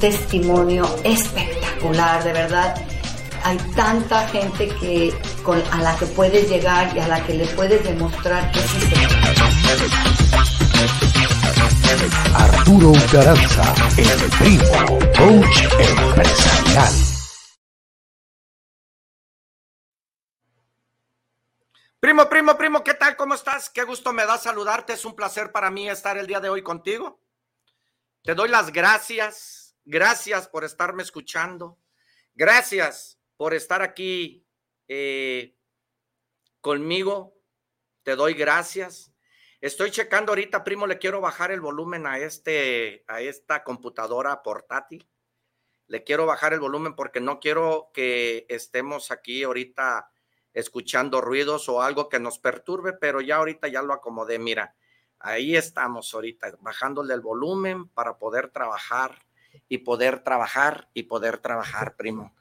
Testimonio espectacular, de verdad. Hay tanta gente que con, a la que puedes llegar y a la que le puedes demostrar que sí Arturo Garanza, el primo, coach empresarial. Primo, primo, primo, ¿qué tal? ¿Cómo estás? Qué gusto me da saludarte. Es un placer para mí estar el día de hoy contigo. Te doy las gracias. Gracias por estarme escuchando. Gracias por estar aquí eh, conmigo. Te doy gracias. Estoy checando ahorita, primo, le quiero bajar el volumen a, este, a esta computadora portátil. Le quiero bajar el volumen porque no quiero que estemos aquí ahorita escuchando ruidos o algo que nos perturbe, pero ya ahorita ya lo acomodé. Mira, Ahí estamos ahorita, bajándole el volumen para poder trabajar y poder trabajar y poder trabajar, primo.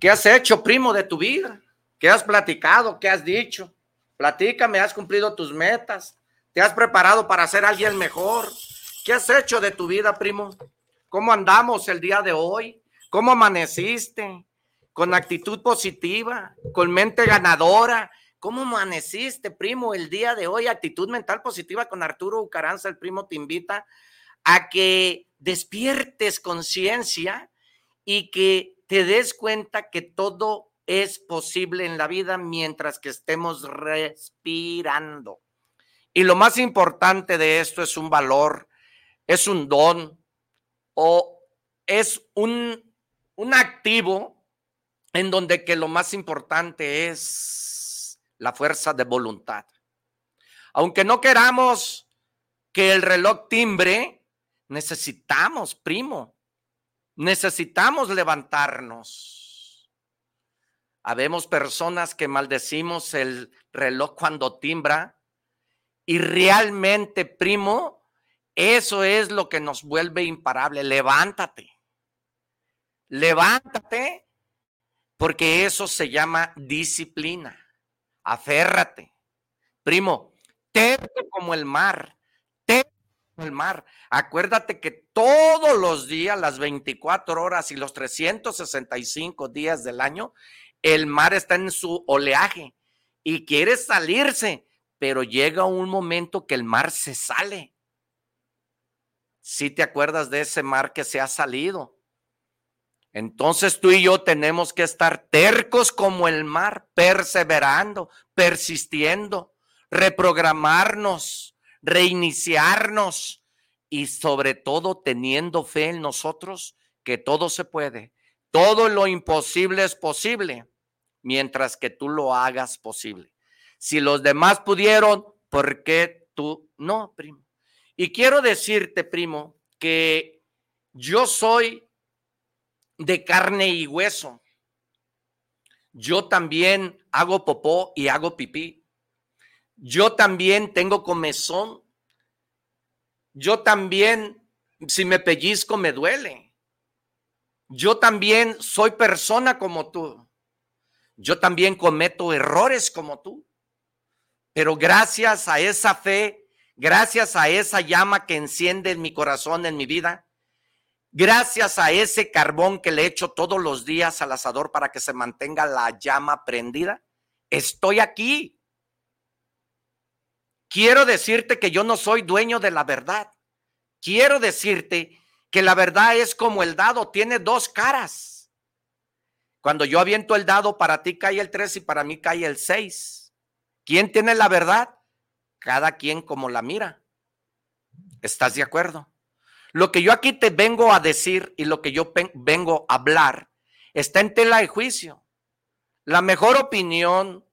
¿Qué has hecho, primo, de tu vida? ¿Qué has platicado? ¿Qué has dicho? Platícame, ¿has cumplido tus metas? ¿Te has preparado para ser alguien mejor? ¿Qué has hecho de tu vida, primo? ¿Cómo andamos el día de hoy? ¿Cómo amaneciste? ¿Con actitud positiva? ¿Con mente ganadora? ¿Cómo amaneciste, primo, el día de hoy? Actitud mental positiva con Arturo Ucaranza, el primo te invita a que despiertes conciencia y que te des cuenta que todo es posible en la vida mientras que estemos respirando. Y lo más importante de esto es un valor, es un don o es un, un activo en donde que lo más importante es la fuerza de voluntad. Aunque no queramos que el reloj timbre, necesitamos, primo, necesitamos levantarnos. Habemos personas que maldecimos el reloj cuando timbra y realmente, primo, eso es lo que nos vuelve imparable. Levántate. Levántate porque eso se llama disciplina aférrate. Primo, terco como el mar, el mar. Acuérdate que todos los días, las 24 horas y los 365 días del año, el mar está en su oleaje y quiere salirse, pero llega un momento que el mar se sale. Si te acuerdas de ese mar que se ha salido, entonces tú y yo tenemos que estar tercos como el mar, perseverando, persistiendo, reprogramarnos, reiniciarnos y sobre todo teniendo fe en nosotros que todo se puede. Todo lo imposible es posible mientras que tú lo hagas posible. Si los demás pudieron, ¿por qué tú no, primo? Y quiero decirte, primo, que yo soy de carne y hueso. Yo también hago popó y hago pipí. Yo también tengo comezón. Yo también, si me pellizco, me duele. Yo también soy persona como tú. Yo también cometo errores como tú. Pero gracias a esa fe, gracias a esa llama que enciende en mi corazón, en mi vida, Gracias a ese carbón que le echo todos los días al asador para que se mantenga la llama prendida, estoy aquí. Quiero decirte que yo no soy dueño de la verdad. Quiero decirte que la verdad es como el dado, tiene dos caras. Cuando yo aviento el dado, para ti cae el 3 y para mí cae el 6. ¿Quién tiene la verdad? Cada quien como la mira. ¿Estás de acuerdo? Lo que yo aquí te vengo a decir y lo que yo vengo a hablar está en tela de juicio. La mejor opinión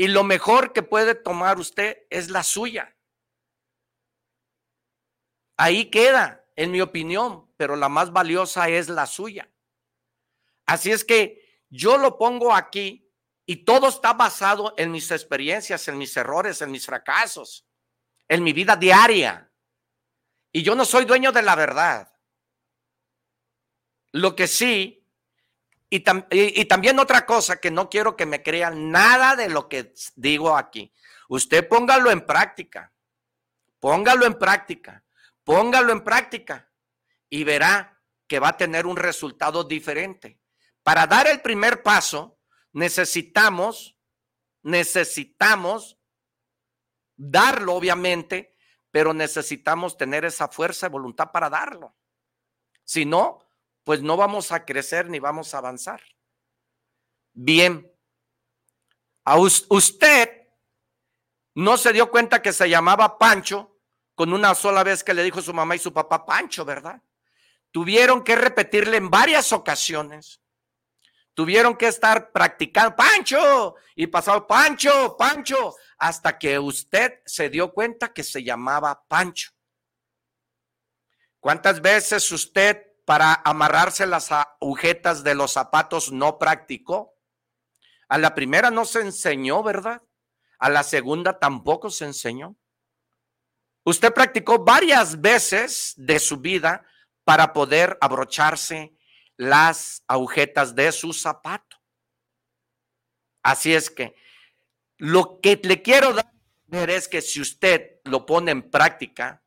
y lo mejor que puede tomar usted es la suya. Ahí queda, en mi opinión, pero la más valiosa es la suya. Así es que yo lo pongo aquí y todo está basado en mis experiencias, en mis errores, en mis fracasos, en mi vida diaria. Y yo no soy dueño de la verdad. Lo que sí, y, también otra cosa que no quiero que me crean nada de lo que digo aquí. Usted póngalo en práctica. Póngalo en práctica. Póngalo en práctica. y verá que va a tener un resultado diferente. Para dar el primer paso, necesitamos, necesitamos darlo, obviamente, pero necesitamos tener esa fuerza de voluntad para darlo. Si no, pues no vamos a crecer ni vamos a avanzar. Bien, a usted no se dio cuenta que se llamaba Pancho con una sola vez que le dijo su mamá y su papá Pancho, ¿verdad? Tuvieron que repetirle en varias ocasiones. Tuvieron que estar practicando Pancho y pasado Pancho, Pancho, hasta que usted se dio cuenta que se llamaba Pancho. ¿Cuántas veces usted para amarrarse las agujetas de los zapatos no practicó? A la primera no se enseñó, ¿verdad? A la segunda tampoco se enseñó. Usted practicó varias veces de su vida para poder abrocharse las agujetas de su zapato. Así es que lo que le quiero dar es que si usted lo pone en práctica,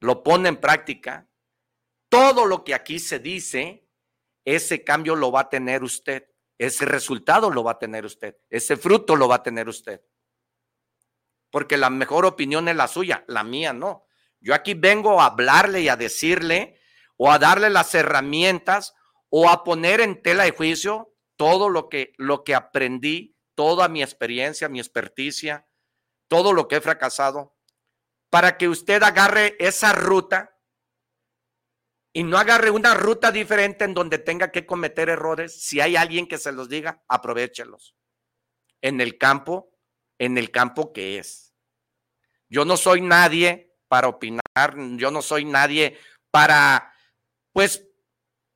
lo pone en práctica, todo lo que aquí se dice, ese cambio lo va a tener usted, ese resultado lo va a tener usted, ese fruto lo va a tener usted. Porque la mejor opinión es la suya, la mía no. Yo aquí vengo a hablarle y a decirle o a darle las herramientas o a poner en tela de juicio todo lo que, lo que aprendí, toda mi experiencia, mi experticia, todo lo que he fracasado, para que usted agarre esa ruta y no agarre una ruta diferente en donde tenga que cometer errores. Si hay alguien que se los diga, aprovechelos. En el campo, en el campo que es. Yo no soy nadie para opinar, yo no soy nadie para pues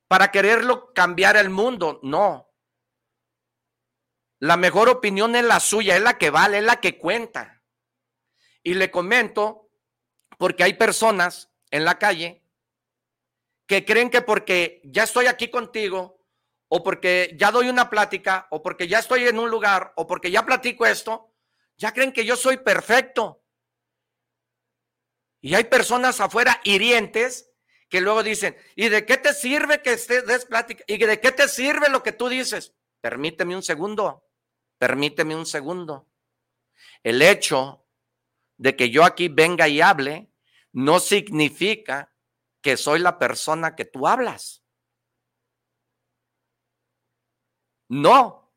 para quererlo cambiar el mundo, no. La mejor opinión es la suya, es la que vale, es la que cuenta. Y le comento, porque hay personas en la calle que creen que porque ya estoy aquí contigo, o porque ya doy una plática, o porque ya estoy en un lugar, o porque ya platico esto, ya creen que yo soy perfecto. Y hay personas afuera hirientes que luego dicen, ¿y de qué te sirve que estés des plática? ¿Y de qué te sirve lo que tú dices? Permíteme un segundo, permíteme un segundo. El hecho de que yo aquí venga y hable no significa que soy la persona que tú hablas. No,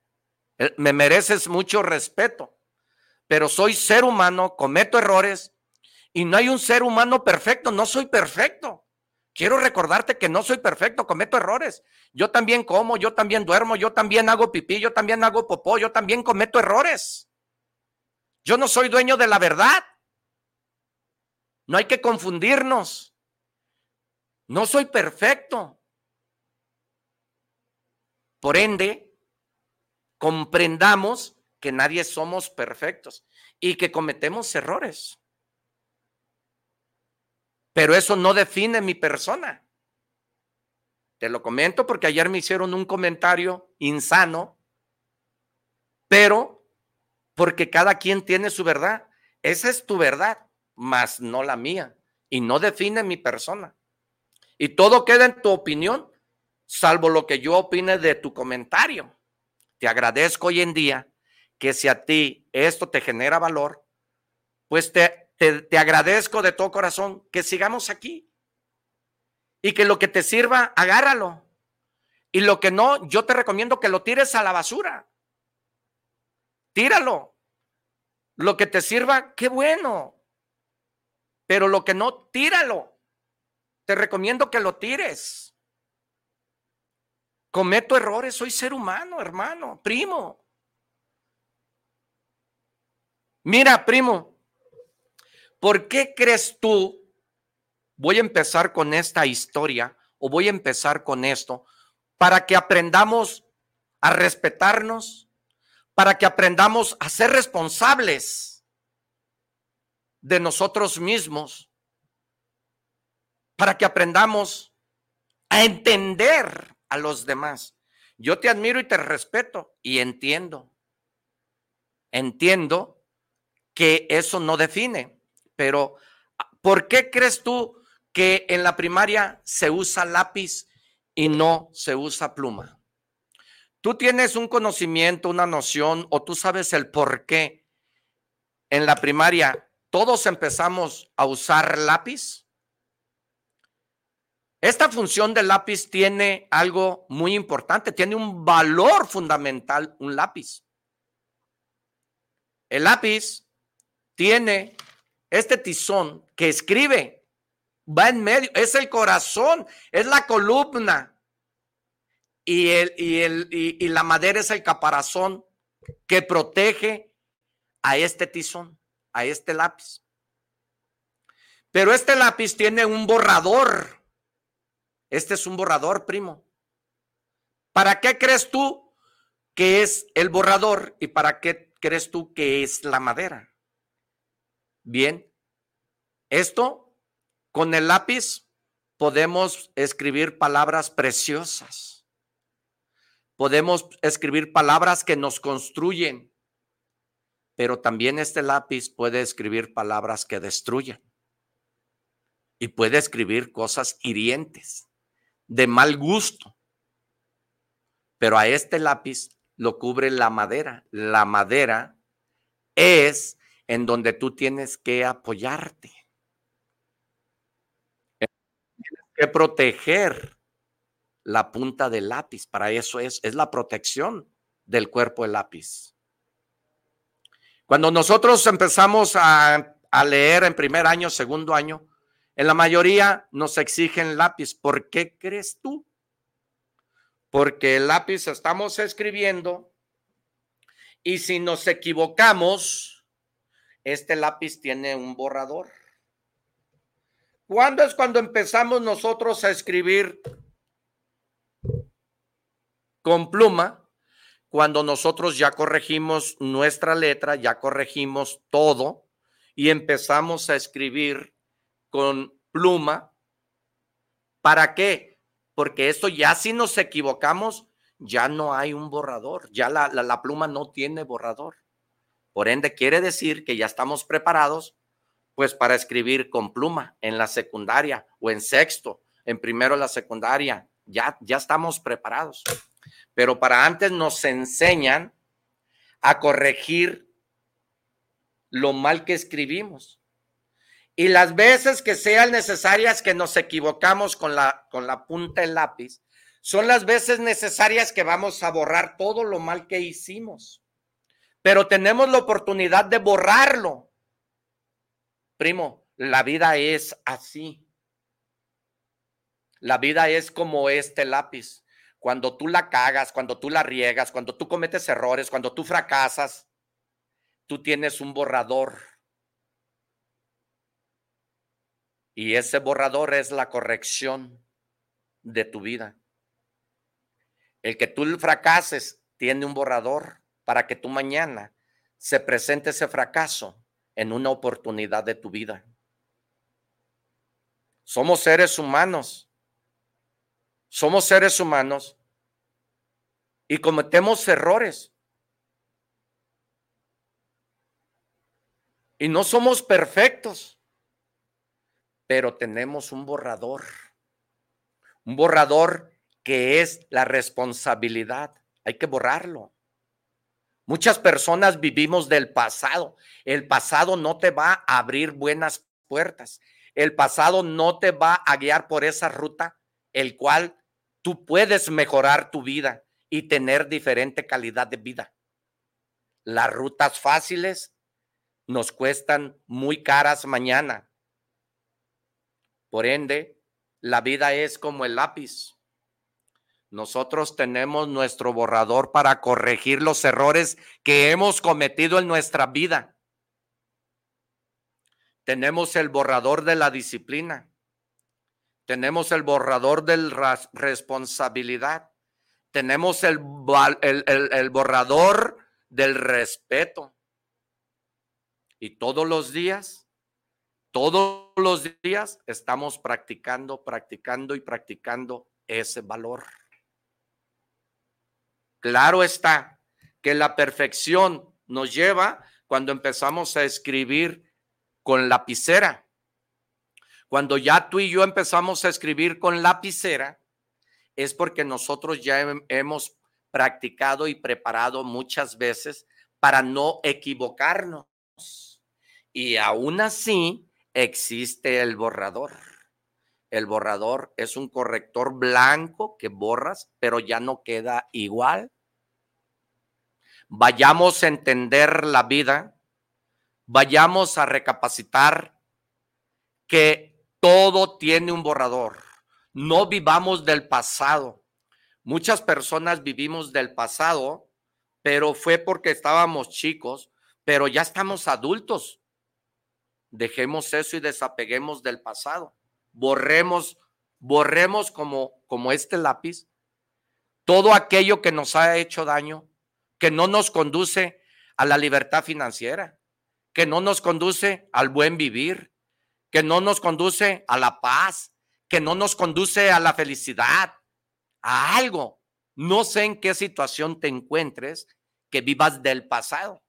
eh, me mereces mucho respeto, pero soy ser humano, cometo errores y no hay un ser humano perfecto, no soy perfecto. Quiero recordarte que no soy perfecto, cometo errores. Yo también como, yo también duermo, yo también hago pipí, yo también hago popó, yo también cometo errores. Yo no soy dueño de la verdad. No hay que confundirnos. No soy perfecto. Por ende, comprendamos que nadie somos perfectos y que cometemos errores. Pero eso no define mi persona. Te lo comento porque ayer me hicieron un comentario insano, pero porque cada quien tiene su verdad. Esa es tu verdad, mas no la mía. Y no define mi persona. Y todo queda en tu opinión, salvo lo que yo opine de tu comentario. Te agradezco hoy en día que si a ti esto te genera valor, pues te te, agradezco de todo corazón que sigamos aquí y que lo que te sirva, agárralo. Y lo que no, yo te recomiendo que lo tires a la basura. Tíralo. Lo que te sirva, qué bueno. Pero lo que no, tíralo. Te recomiendo que lo tires. Cometo errores, soy ser humano, hermano, primo. Mira, primo, ¿Por qué crees tú? Voy a empezar con esta historia o voy a empezar con esto para que aprendamos a respetarnos, para que aprendamos a ser responsables de nosotros mismos, para que aprendamos a entender a los demás. Yo te admiro y te respeto y entiendo. Entiendo que eso no define. Pero, ¿por qué crees tú que en la primaria se usa lápiz y no se usa pluma. Tú tienes un conocimiento, una noción, o tú sabes el por qué en la primaria todos empezamos a usar lápiz. Esta función del lápiz tiene algo muy importante, tiene un valor fundamental, un lápiz. El lápiz tiene este tizón que escribe, va en medio, es el corazón, es la columna. Y, el, y, el, y, la madera es el caparazón que protege a este tizón, a este lápiz. Pero este lápiz tiene un borrador. Este es un borrador, primo. ¿Para qué crees tú que es el borrador y para qué crees tú que es la madera? Bien, esto con el lápiz podemos escribir palabras preciosas. Podemos escribir palabras que nos construyen, pero también este lápiz puede escribir palabras que destruyen y puede escribir cosas hirientes, de mal gusto. Pero a este lápiz lo cubre la madera. La madera es en donde tú tienes que apoyarte. Tienes que proteger la punta del lápiz. Para eso es, es la protección del cuerpo del lápiz. Cuando nosotros empezamos a, a leer en primer año, segundo año, en la mayoría nos exigen lápiz. ¿Por qué crees tú? Porque el lápiz estamos escribiendo y si nos equivocamos, este lápiz tiene un borrador. ¿Cuándo es cuando empezamos nosotros a escribir con pluma? Cuando nosotros ya corregimos nuestra letra, ya corregimos todo y empezamos a escribir con pluma. ¿Para qué? Porque esto ya si nos equivocamos, ya no hay un borrador, ya la, la pluma no tiene borrador. Por ende, quiere decir que ya estamos preparados pues para escribir con pluma en la secundaria o en sexto, en primero la secundaria, ya, ya estamos preparados. Pero para antes nos enseñan a corregir lo mal que escribimos. Y las veces que sean necesarias que nos equivocamos con la, con la punta del lápiz, son las veces necesarias que vamos a borrar todo lo mal que hicimos pero tenemos la oportunidad de borrarlo. Primo, la vida es así. La vida es como este lápiz. Cuando tú la cagas, cuando tú la riegas, cuando tú cometes errores, cuando tú fracasas, tú tienes un borrador. Y ese borrador es la corrección de tu vida. El que tú fracases tiene un borrador para que tú mañana se presente ese fracaso en una oportunidad de tu vida. Somos seres humanos. Somos seres humanos y cometemos errores. Y no somos perfectos, pero tenemos un borrador. Un borrador que es la responsabilidad. Hay que borrarlo. Muchas personas vivimos del pasado. El pasado no te va a abrir buenas puertas. El pasado no te va a guiar por esa ruta, el cual tú puedes mejorar tu vida y tener diferente calidad de vida. Las rutas fáciles nos cuestan muy caras mañana. Por ende, la vida es como el lápiz. Nosotros tenemos nuestro borrador para corregir los errores que hemos cometido en nuestra vida. Tenemos el borrador de la disciplina. Tenemos el borrador de la responsabilidad. Tenemos el, el, borrador del respeto. Y todos los días, todos los días estamos practicando, practicando y practicando ese valor. Claro está que la perfección nos lleva cuando empezamos a escribir con lapicera. Cuando ya tú y yo empezamos a escribir con lapicera, es porque nosotros ya hemos practicado y preparado muchas veces para no equivocarnos. Y aún así existe el borrador. El borrador es un corrector blanco que borras, pero ya no queda igual. Vayamos a entender la vida, vayamos a recapacitar que todo tiene un borrador. No vivamos del pasado. Muchas personas vivimos del pasado, pero fue porque estábamos chicos, pero ya estamos adultos. Dejemos eso y desapeguemos del pasado. Borremos, borremos como, como este lápiz todo aquello que nos ha hecho daño, que no nos conduce a la libertad financiera, que no nos conduce al buen vivir, que no nos conduce a la paz, que no nos conduce a la felicidad, a algo. No sé en qué situación te encuentres que vivas del pasado.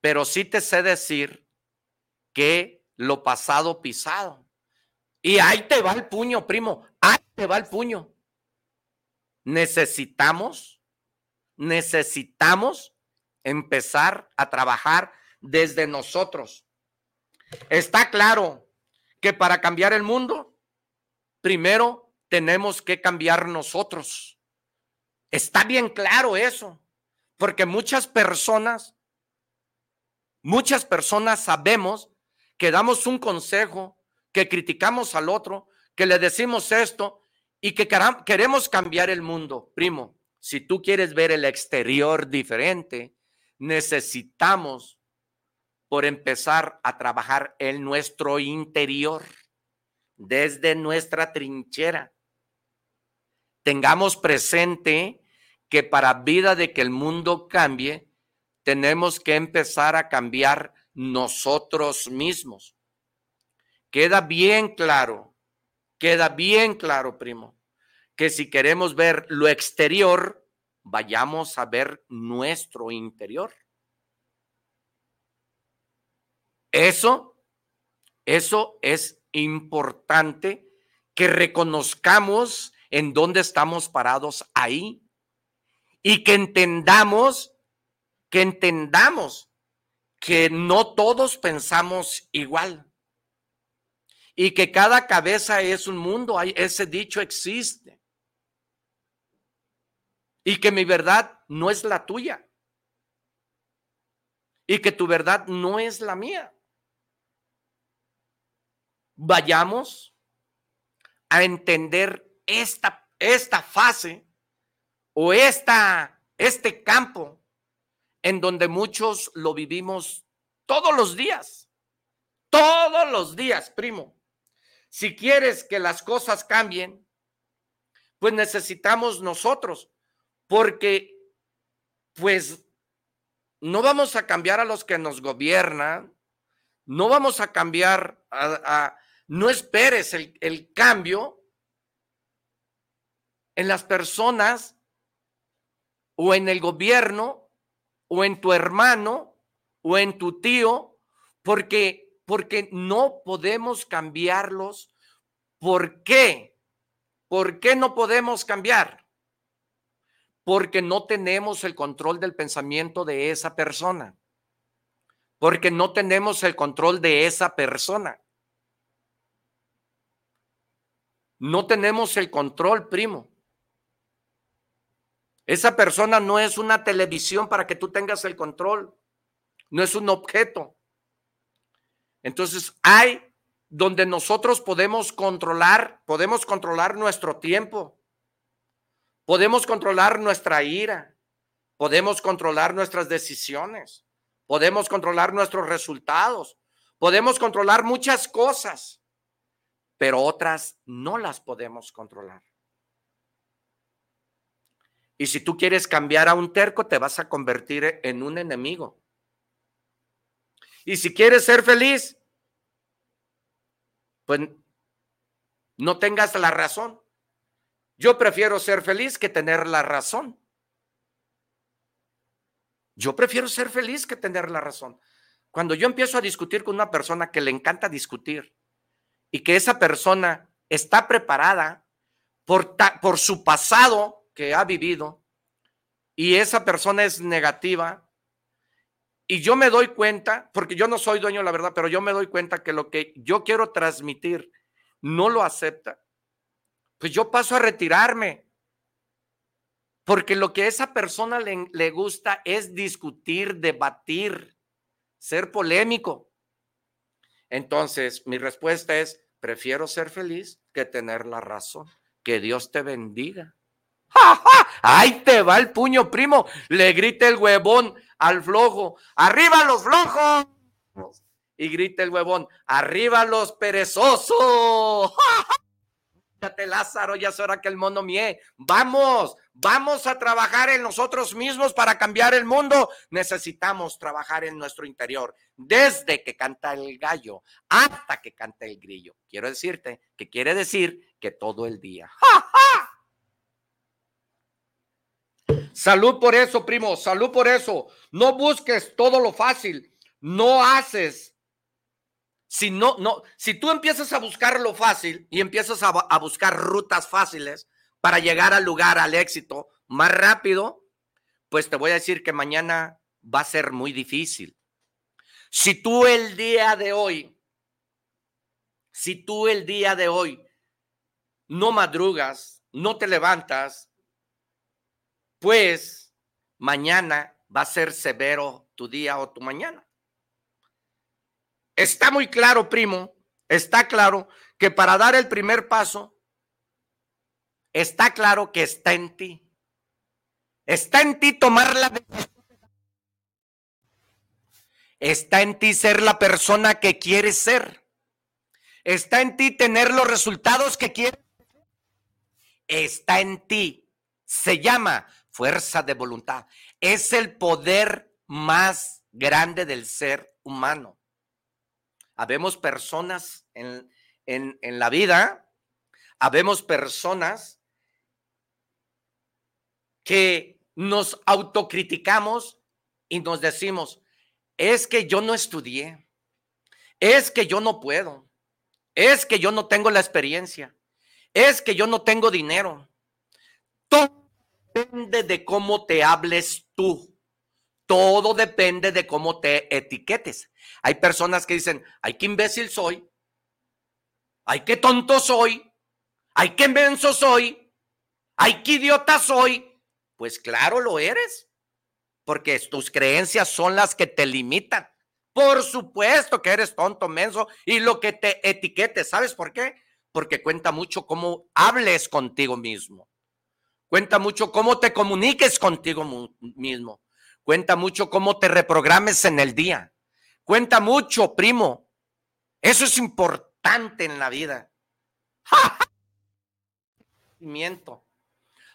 Pero sí te sé decir que lo pasado pisado. Y ahí te va el puño, primo. Ahí te va el puño. Necesitamos, necesitamos empezar a trabajar desde nosotros. Está claro que para cambiar el mundo, primero tenemos que cambiar nosotros. Está bien claro eso, porque muchas personas, muchas personas sabemos que damos un consejo, que criticamos al otro, que le decimos esto y que queremos cambiar el mundo. Primo, si tú quieres ver el exterior diferente, necesitamos por empezar a trabajar en nuestro interior, desde nuestra trinchera. Tengamos presente que para vida de que el mundo cambie, tenemos que empezar a cambiar nosotros mismos. Queda bien claro, queda bien claro, primo, que si queremos ver lo exterior, vayamos a ver nuestro interior. Eso, eso es importante que reconozcamos en dónde estamos parados ahí y que entendamos, que entendamos que no todos pensamos igual y que cada cabeza es un mundo, ese dicho existe. Y que mi verdad no es la tuya. Y que tu verdad no es la mía vayamos a entender esta, esta fase o esta, este campo en donde muchos lo vivimos todos los días. Todos los días, primo. Si quieres que las cosas cambien, pues necesitamos nosotros, porque pues no vamos a cambiar a los que nos gobiernan, no vamos a cambiar a, no esperes el, cambio en las personas o en el gobierno o en tu hermano o en tu tío, porque, porque no podemos cambiarlos. ¿Por qué? ¿Por qué no podemos cambiar? Porque no tenemos el control del pensamiento de esa persona. Porque no tenemos el control de esa persona. No tenemos el control, primo. Esa persona no es una televisión para que tú tengas el control. No es un objeto. Entonces hay donde nosotros podemos controlar, podemos controlar nuestro tiempo, podemos controlar nuestra ira, podemos controlar nuestras decisiones, podemos controlar nuestros resultados, podemos controlar muchas cosas pero otras no las podemos controlar. Y si tú quieres cambiar a un terco, te vas a convertir en un enemigo. Y si quieres ser feliz, pues no tengas la razón. Yo prefiero ser feliz que tener la razón. Yo prefiero ser feliz que tener la razón. cuando yo empiezo a discutir con una persona que le encanta discutir y que esa persona está preparada por, por su pasado que ha vivido y esa persona es negativa, y yo me doy cuenta, porque yo no soy dueño, la verdad, pero yo me doy cuenta que lo que yo quiero transmitir no lo acepta, pues yo paso a retirarme. Porque lo que a esa persona le, le gusta es discutir, debatir, ser polémico. Entonces, mi respuesta es, prefiero ser feliz que tener la razón. Que Dios te bendiga. ¡Ja, Ahí te va el puño, primo. Le grita el huevón al flojo. ¡Arriba los flojos! Y grita el huevón. ¡Arriba los perezosos! Fíjate, Lázaro, ya es hora que el mono mie. Vamos, vamos a trabajar en nosotros mismos para cambiar el mundo. Necesitamos trabajar en nuestro interior, desde que canta el gallo hasta que canta el grillo. Quiero decirte que quiere decir que todo el día. Salud por eso, primo, salud por eso. No busques todo lo fácil. No haces. Si no, no, si tú empiezas a buscar lo fácil y empiezas a, a buscar rutas fáciles para llegar al lugar, al éxito más rápido, pues te voy a decir que mañana va a ser muy difícil. Si tú el día de hoy, si tú el día de hoy no madrugas, no te levantas, pues mañana va a ser severo tu día o tu mañana. Está muy claro, primo, está claro que para dar el primer paso, está claro que está en ti. Está en ti tomar la Está en ti ser la persona que quieres ser. Está en ti tener los resultados que quieres. Está en ti. Se llama fuerza de voluntad. Es el poder más grande del ser humano. Habemos personas en, en, la vida, habemos personas que nos autocriticamos y nos decimos, es que yo no estudié, es que yo no puedo, es que yo no tengo la experiencia, es que yo no tengo dinero. Depende de cómo te hables tú. Todo depende de cómo te etiquetes. Hay personas que dicen, ay, qué imbécil soy. Ay, qué tonto soy. Ay, qué menso soy. Ay, qué idiota soy. Pues claro, lo eres. Porque tus creencias son las que te limitan. Por supuesto que eres tonto, menso y lo que te etiquetes. ¿Sabes por qué? Porque cuenta mucho cómo hables contigo mismo. Cuenta mucho cómo te comuniques contigo mismo. Cuenta mucho cómo te reprogrames en el día. Cuenta mucho, primo. Eso es importante en la vida. Miento.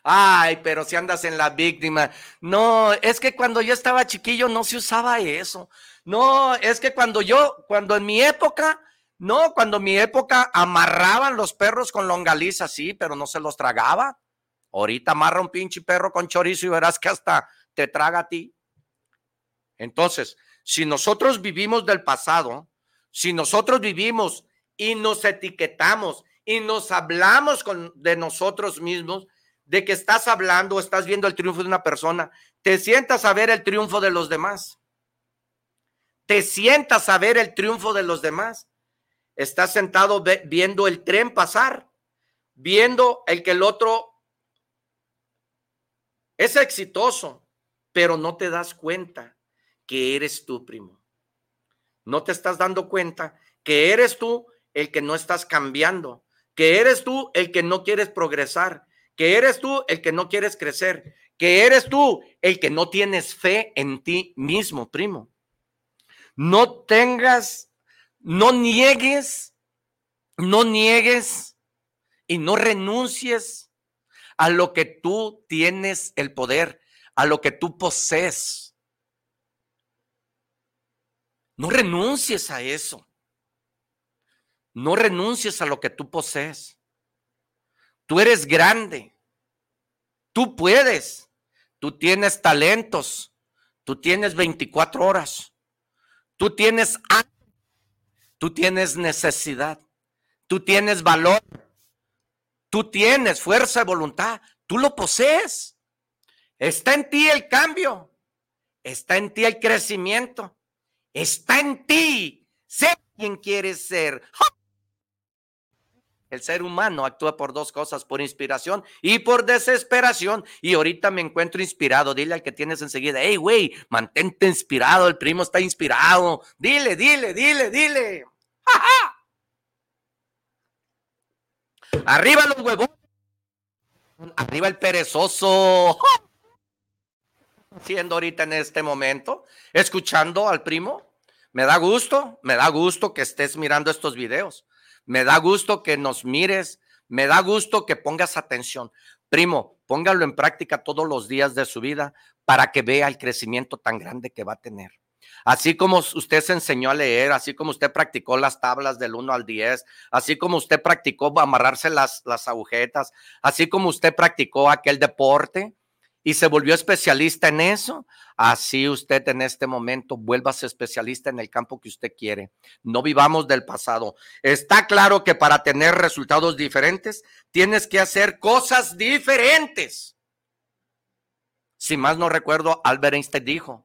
Ay, pero si andas en la víctima. No, es que cuando yo estaba chiquillo no se usaba eso. No, es que cuando yo, cuando en mi época, no, cuando en mi época amarraban los perros con longaliza, sí, pero no se los tragaba. Ahorita amarra un pinche perro con chorizo y verás que hasta te traga a ti. Entonces, si nosotros vivimos del pasado, si nosotros vivimos y nos etiquetamos y nos hablamos con, de nosotros mismos, de que estás hablando, estás viendo el triunfo de una persona, te sientas a ver el triunfo de los demás. Te sientas a ver el triunfo de los demás. Estás sentado viendo el tren pasar, viendo el que el otro es exitoso, pero no te das cuenta que eres tú, primo. No te estás dando cuenta que eres tú el que no estás cambiando, que eres tú el que no quieres progresar, que eres tú el que no quieres crecer, que eres tú el que no tienes fe en ti mismo, primo. No tengas, no niegues, no niegues y no renuncies a lo que tú tienes el poder, a lo que tú posees. No renuncies a eso. No renuncies a lo que tú posees. Tú eres grande. Tú puedes. Tú tienes talentos. Tú tienes 24 horas. Tú tienes tú tienes necesidad, tú tienes valor, tú tienes fuerza de voluntad, tú lo posees. Está en ti el cambio, está en ti el crecimiento, está en ti ser quien quieres ser. El ser humano actúa por dos cosas, por inspiración y por desesperación. Y ahorita me encuentro inspirado. Dile al que tienes enseguida, hey, güey, mantente inspirado, el primo está inspirado. Dile, dile, dile, dile. Arriba los huevos. Arriba el perezoso. Siendo ahorita en este momento, escuchando al primo. Me da gusto, me da gusto que estés mirando estos videos. Me da gusto que nos mires, me da gusto que pongas atención. Primo, póngalo en práctica todos los días de su vida para que vea el crecimiento tan grande que va a tener. Así como usted se enseñó a leer, así como usted practicó las tablas del 1 al 10, así como usted practicó amarrarse las, agujetas, así como usted practicó aquel deporte, y se volvió especialista en eso, así usted en este momento vuélvase especialista en el campo que usted quiere. No vivamos del pasado. Está claro que para tener resultados diferentes, tienes que hacer cosas diferentes. Si más no recuerdo, Albert Einstein dijo,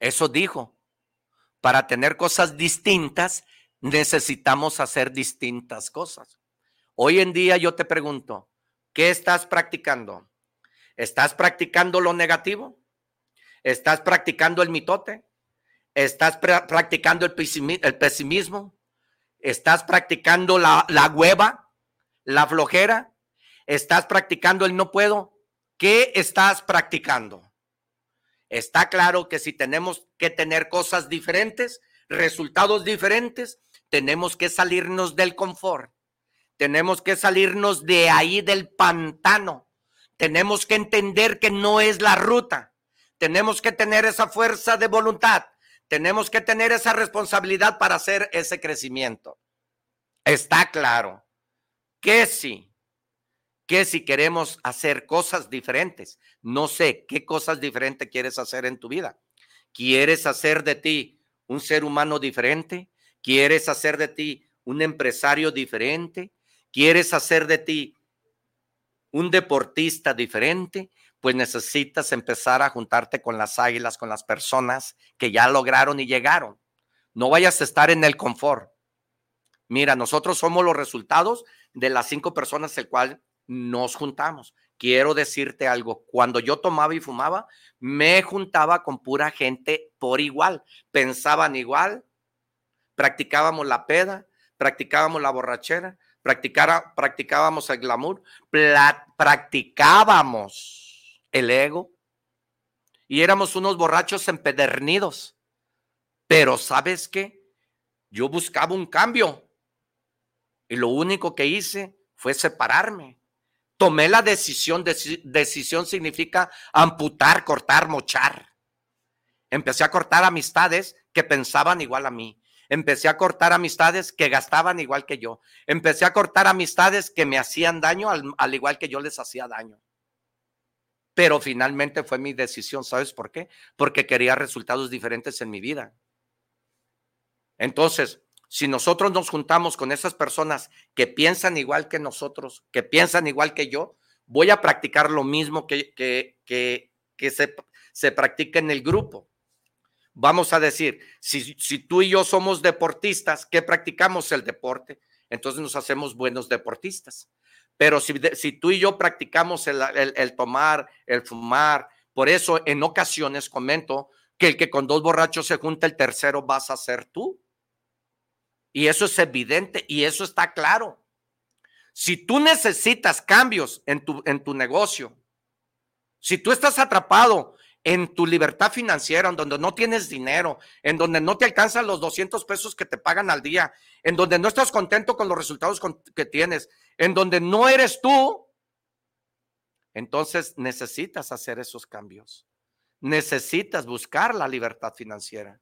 eso dijo, para tener cosas distintas, necesitamos hacer distintas cosas. Hoy en día yo te pregunto, ¿qué estás practicando? ¿Estás practicando lo negativo? ¿Estás practicando el mitote? ¿Estás practicando el, pesimismo? ¿Estás practicando la, la hueva? ¿La flojera? ¿Estás practicando el no puedo? ¿Qué estás practicando? Está claro que si tenemos que tener cosas diferentes, resultados diferentes, tenemos que salirnos del confort. Tenemos que salirnos de ahí del pantano tenemos que entender que no es la ruta. Tenemos que tener esa fuerza de voluntad. Tenemos que tener esa responsabilidad para hacer ese crecimiento. Está claro que sí, que si queremos hacer cosas diferentes, no sé qué cosas diferentes quieres hacer en tu vida. ¿Quieres hacer de ti un ser humano diferente? ¿Quieres hacer de ti un empresario diferente? ¿Quieres hacer de ti un deportista diferente, pues necesitas empezar a juntarte con las águilas, con las personas que ya lograron y llegaron. No vayas a estar en el confort. Mira, nosotros somos los resultados de las cinco personas el cual nos juntamos. Quiero decirte algo, cuando yo tomaba y fumaba, me juntaba con pura gente por igual, pensaban igual, practicábamos la peda, practicábamos la borrachera, practicara, practicábamos el glamour, practicábamos el ego y éramos unos borrachos empedernidos. Pero ¿sabes qué? Yo buscaba un cambio y lo único que hice fue separarme. Tomé la decisión, decisión significa amputar, cortar, mochar. Empecé a cortar amistades que pensaban igual a mí. Empecé a cortar amistades que gastaban igual que yo. Empecé a cortar amistades que me hacían daño al, igual que yo les hacía daño. Pero finalmente fue mi decisión. ¿Sabes por qué? Porque quería resultados diferentes en mi vida. Entonces, si nosotros nos juntamos con esas personas que piensan igual que nosotros, que piensan igual que yo, voy a practicar lo mismo que, que, que, que se, se practica en el grupo. Vamos a decir, si, si tú y yo somos deportistas, que practicamos el deporte, entonces nos hacemos buenos deportistas. Pero si, si tú y yo practicamos el, el, tomar, el fumar, por eso en ocasiones comento que el que con dos borrachos se junta, el tercero vas a ser tú. Y eso es evidente y eso está claro. Si tú necesitas cambios en tu, en tu negocio, si tú estás atrapado en tu libertad financiera, en donde no tienes dinero, en donde no te alcanzan los 200 pesos que te pagan al día, en donde no estás contento con los resultados que tienes, en donde no eres tú, entonces necesitas hacer esos cambios. Necesitas buscar la libertad financiera.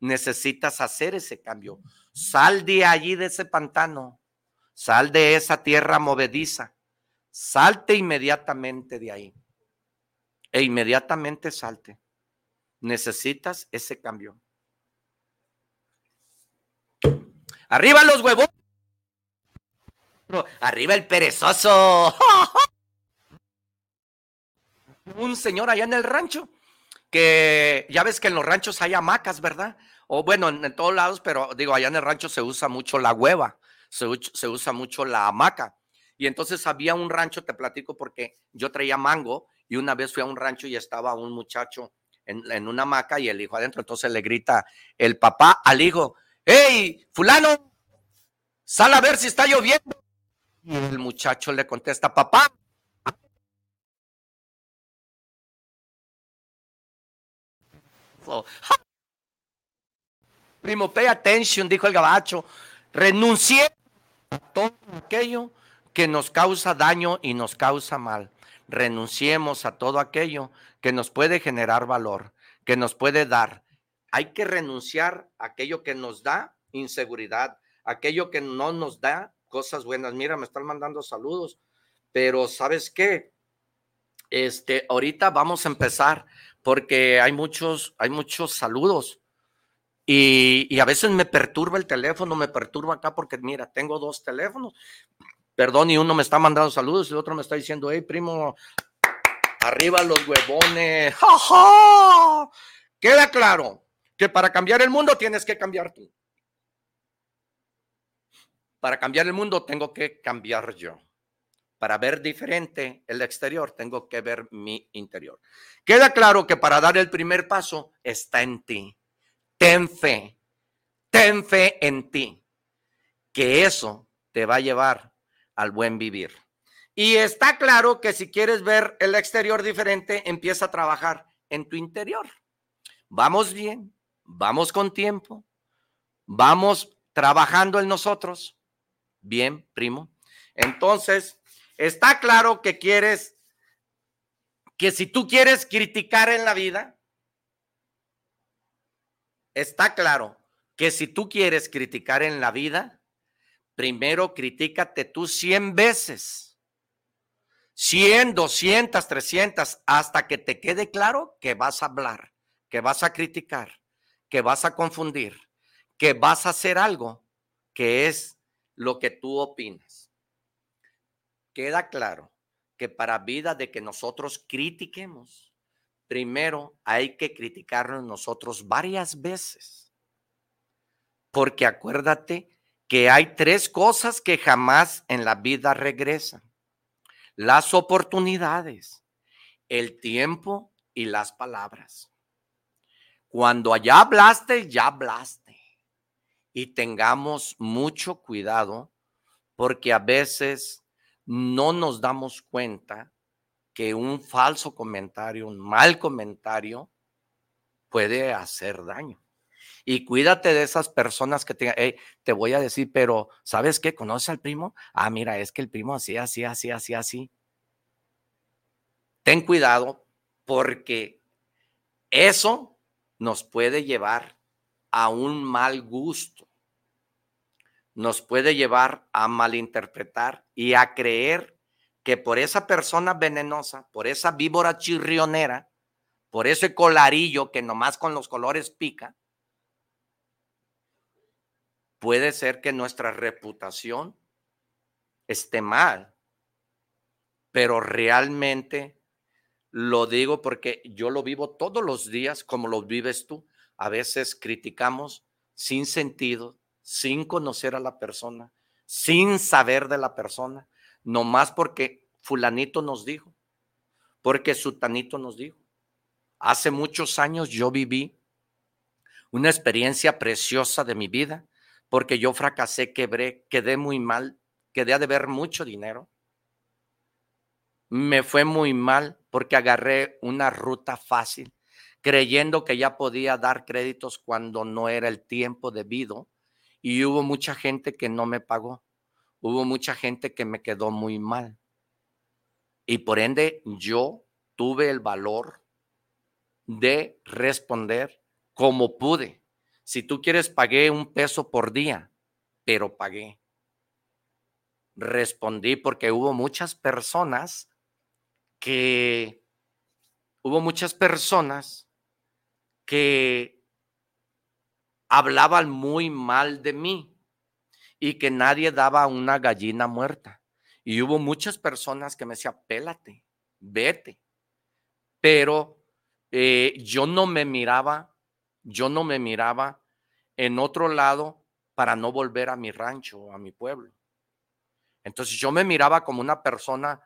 Necesitas hacer ese cambio. Sal de allí, de ese pantano. Sal de esa tierra movediza. Salte inmediatamente de ahí e inmediatamente salte. necesitas ese cambio. Arriba los huevos. Arriba el perezoso. Un señor allá en el rancho ya ves que en los ranchos hay hamacas, ¿verdad? O bueno, en, todos lados, pero digo, allá en el rancho se usa mucho la hueva, se, se usa mucho la hamaca. Y entonces había un rancho, te platico porque yo traía mango y una vez fui a un rancho y estaba un muchacho en, en, una hamaca y el hijo adentro. Entonces le grita el papá al hijo, hey, fulano, sal a ver si está lloviendo. Y el muchacho le contesta, papá. Primo, pay attention, dijo el gabacho. Renuncié a todo aquello que nos causa daño y nos causa mal. Renunciemos a todo aquello que nos puede generar valor, que nos puede dar. Hay que renunciar a aquello que nos da inseguridad, aquello que no nos da cosas buenas. Mira, me están mandando saludos, pero ¿sabes qué? Este, ahorita vamos a empezar porque hay muchos, hay muchos saludos. Y, a veces me perturba el teléfono, me perturba acá porque mira, tengo dos teléfonos. Perdón, y uno me está mandando saludos y el otro me está diciendo, hey, primo, arriba los huevones. ¡Ja, Queda claro que para cambiar el mundo tienes que cambiar tú. Para cambiar el mundo tengo que cambiar yo. Para ver diferente el exterior, tengo que ver mi interior. Queda claro que para dar el primer paso está en ti. Ten fe, ten fe en ti, que eso te va a llevar al buen vivir. Y está claro que si quieres ver el exterior diferente, empieza a trabajar en tu interior. Vamos bien, vamos con tiempo, vamos trabajando en nosotros Bien, primo. Entonces, está claro que quieres, que si tú quieres criticar en la vida, está claro que si tú quieres criticar en la vida, primero critícate tú 100 veces. 100, 200, 300, hasta que te quede claro que vas a hablar, que vas a criticar, que vas a confundir, que vas a hacer algo que es lo que tú opinas. Queda claro que para vida de que nosotros critiquemos, primero hay que criticarnos nosotros varias veces. Porque acuérdate que hay tres cosas que jamás en la vida regresan. Las oportunidades, el tiempo y las palabras. Cuando ya hablaste, ya hablaste y tengamos mucho cuidado porque a veces no nos damos cuenta que un falso comentario, un mal comentario puede hacer daño. Y cuídate de esas personas que te, te voy a decir, pero ¿sabes qué? ¿Conoces al primo? Ah, mira, es que el primo así, así, así, así, así. Ten cuidado porque eso nos puede llevar a un mal gusto nos puede llevar a malinterpretar y a creer que por esa persona venenosa, por esa víbora chirrionera, por ese colarillo que nomás con los colores pica, puede ser que nuestra reputación esté mal. Pero realmente lo digo porque yo lo vivo todos los días como lo vives tú. A veces criticamos sin sentido, sin conocer a la persona, sin saber de la persona, nomás porque fulanito nos dijo, porque sutanito nos dijo. Hace muchos años yo viví una experiencia preciosa de mi vida, porque yo fracasé, quebré, quedé muy mal, quedé a deber mucho dinero. Me fue muy mal porque agarré una ruta fácil, creyendo que ya podía dar créditos cuando no era el tiempo debido y hubo mucha gente que no me pagó. Hubo mucha gente que me quedó muy mal. Y por ende yo tuve el valor de responder como pude. Si tú quieres, pagué un peso por día, pero pagué. Respondí porque hubo muchas personas que, hubo muchas personas que hablaban muy mal de mí y que nadie daba una gallina muerta. Y hubo muchas personas que me decían, pélate, vete. Pero eh, yo no me miraba, yo no me miraba en otro lado para no volver a mi rancho, a mi pueblo. Entonces yo me miraba como una persona,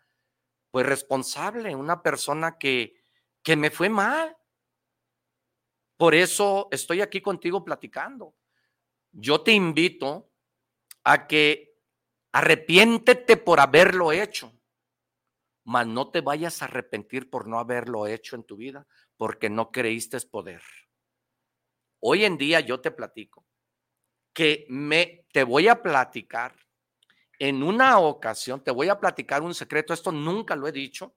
pues responsable, una persona que, que me fue mal. Por eso estoy aquí contigo platicando. Yo te invito a que arrepiéntete por haberlo hecho, mas no te vayas a arrepentir por no haberlo hecho en tu vida, porque no creíste poder. Hoy en día yo te platico que me te voy a platicar en una ocasión, te voy a platicar un secreto, esto nunca lo he dicho,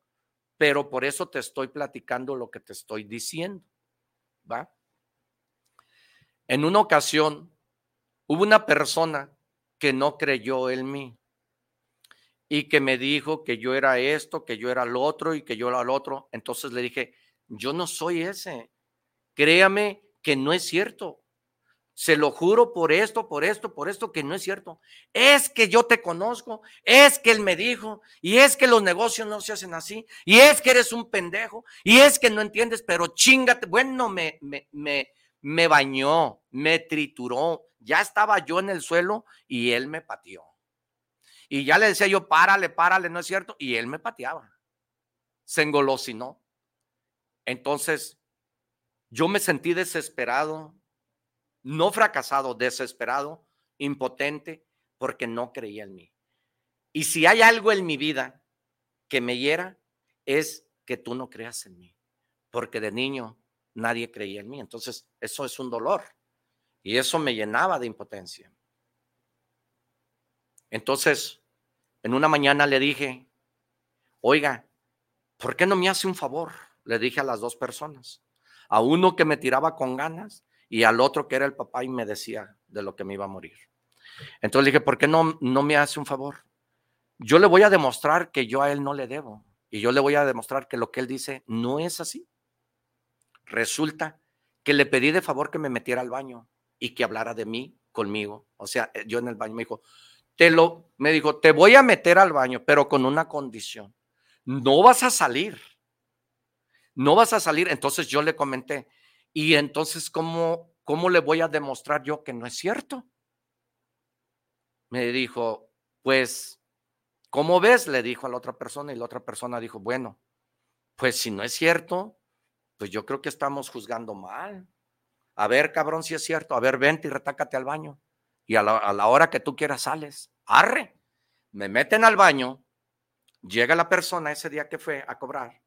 pero por eso te estoy platicando lo que te estoy diciendo. ¿Va? En una ocasión hubo una persona que no creyó en mí y que me dijo que yo era esto, que yo era lo otro y que yo era lo otro. Entonces le dije, yo no soy ese. Créame que no es cierto. Se lo juro por esto, por esto, por esto, que no es cierto. Es que yo te conozco, es que él me dijo, y es que los negocios no se hacen así, y es que eres un pendejo, y es que no entiendes, pero chingate. Bueno, me, me, me, me bañó, me trituró, ya estaba yo en el suelo y él me pateó. Y ya le decía yo, párale, párale, no es cierto, y él me pateaba. Se engolosinó. Entonces, yo me sentí desesperado, no fracasado, desesperado, impotente, porque no creía en mí. Y si hay algo en mi vida que me hiera, es que tú no creas en mí, porque de niño nadie creía en mí. Entonces, eso es un dolor y eso me llenaba de impotencia. Entonces, en una mañana le dije, oiga, ¿por qué no me hace un favor? Le dije a las dos personas, a uno que me tiraba con ganas y al otro que era el papá y me decía de lo que me iba a morir. Entonces le dije, ¿por qué no, no me hace un favor? Yo le voy a demostrar que yo a él no le debo y yo le voy a demostrar que lo que él dice no es así. Resulta que le pedí de favor que me metiera al baño y que hablara de mí conmigo. O sea, eh, yo en el baño me dijo, te lo, me dijo, te voy a meter al baño, pero con una condición. No vas a salir. No vas a salir. Entonces yo le comenté, y entonces, ¿cómo, cómo le voy a demostrar yo que no es cierto? Me dijo, pues, ¿cómo ves? Le dijo a la otra persona y la otra persona dijo, bueno, pues si no es cierto, pues yo creo que estamos juzgando mal. A ver, cabrón, si es cierto. A ver, vente y retácate al baño. Y a la, hora que tú quieras sales. Arre. Me meten al baño. Llega la persona ese día que fue a cobrar.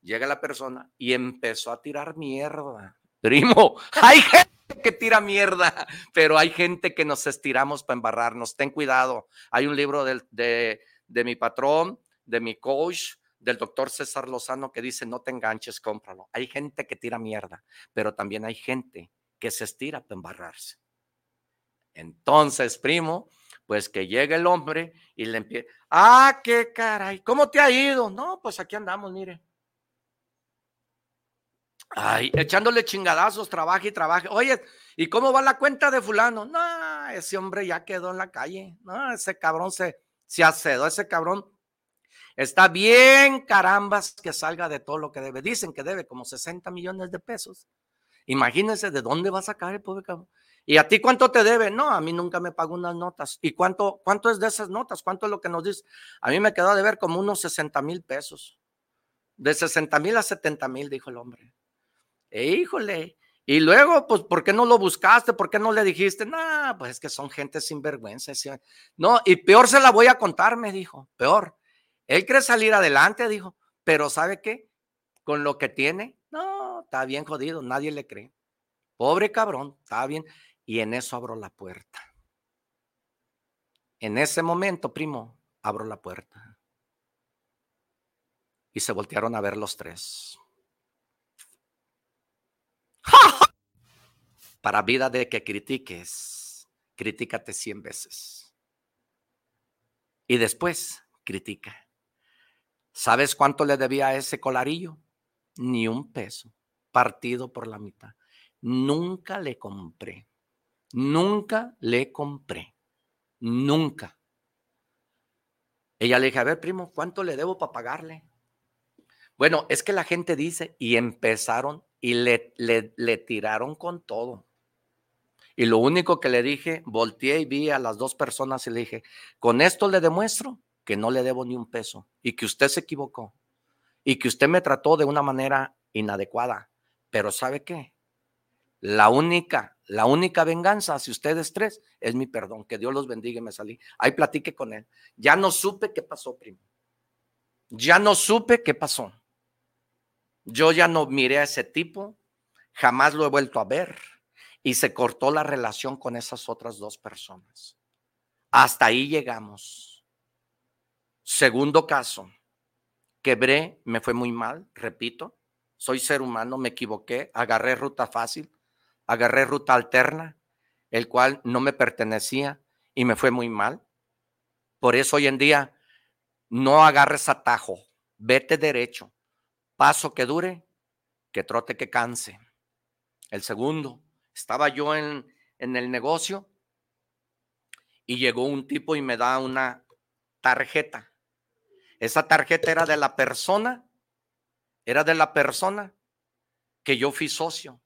Llega la persona y empezó a tirar mierda. Primo, hay gente que tira mierda, pero hay gente que nos estiramos para embarrarnos. Ten cuidado. Hay un libro de, de, de mi patrón, de mi coach, del doctor César Lozano que dice, no te enganches, cómpralo. Hay gente que tira mierda, pero también hay gente que se estira para embarrarse. Entonces, primo, pues que llegue el hombre y le empieza, ah, qué caray, ¿cómo te ha ido? No, pues aquí andamos, mire. Ay, echándole chingadazos, trabaja y trabaja. Oye, ¿y cómo va la cuenta de fulano? No, ese hombre ya quedó en la calle. No, ese cabrón se, se acedó, ese cabrón Está bien, carambas, que salga de todo lo que debe. Dicen que debe como 60 millones de pesos. Imagínense de dónde va a sacar el pobre cabrón. ¿Y a ti cuánto te debe? No, a mí nunca me pagó unas notas. ¿Y cuánto, cuánto es de esas notas? ¿Cuánto es lo que nos dice? A mí me quedó de ver como unos 60 mil pesos. De 60 mil a 70 mil, dijo el hombre. Híjole. Y luego, pues, ¿por qué no lo buscaste? ¿Por qué no le dijiste? No, pues es que son gente sin vergüenza. No, y peor se la voy a contar, me dijo. Peor. Él quiere salir adelante, dijo, pero ¿sabe qué? Con lo que tiene, no, está bien jodido, nadie le cree. Pobre cabrón, está bien. Y en eso abro la puerta. En ese momento, primo, abro la puerta. Y se voltearon a ver los tres. Para vida de que critiques, critícate cien veces. Y después, critica. ¿Sabes cuánto le debía a ese colarillo? Ni un peso, partido por la mitad. nunca le compré. Nunca le compré. Nunca. Ella le dije, a ver, primo, ¿cuánto le debo para pagarle? Bueno, es que la gente dice, y empezaron y le, le, le tiraron con todo. Y lo único que le dije, volteé y vi a las dos personas y le dije, con esto le demuestro que no le debo ni un peso y que usted se equivocó y que usted me trató de una manera inadecuada. Pero ¿sabe qué? La única, la única venganza hacia ustedes tres es mi perdón. Que Dios los bendiga y me salí. Ahí platiqué con él. Ya no supe qué pasó, primo. Ya no supe qué pasó. Yo ya no miré a ese tipo. Jamás lo he vuelto a ver. Y se cortó la relación con esas otras dos personas. Hasta ahí llegamos. Segundo caso. Quebré, me fue muy mal, repito soy ser humano, me equivoqué, agarré ruta fácil, agarré ruta alterna, el cual no me pertenecía y me fue muy mal. Por eso hoy en día no agarres atajo, vete derecho, paso que dure, que trote que canse. El segundo, estaba yo en, en el negocio y llegó un tipo y me da una tarjeta. Esa tarjeta era de la persona era de la persona que yo fui socio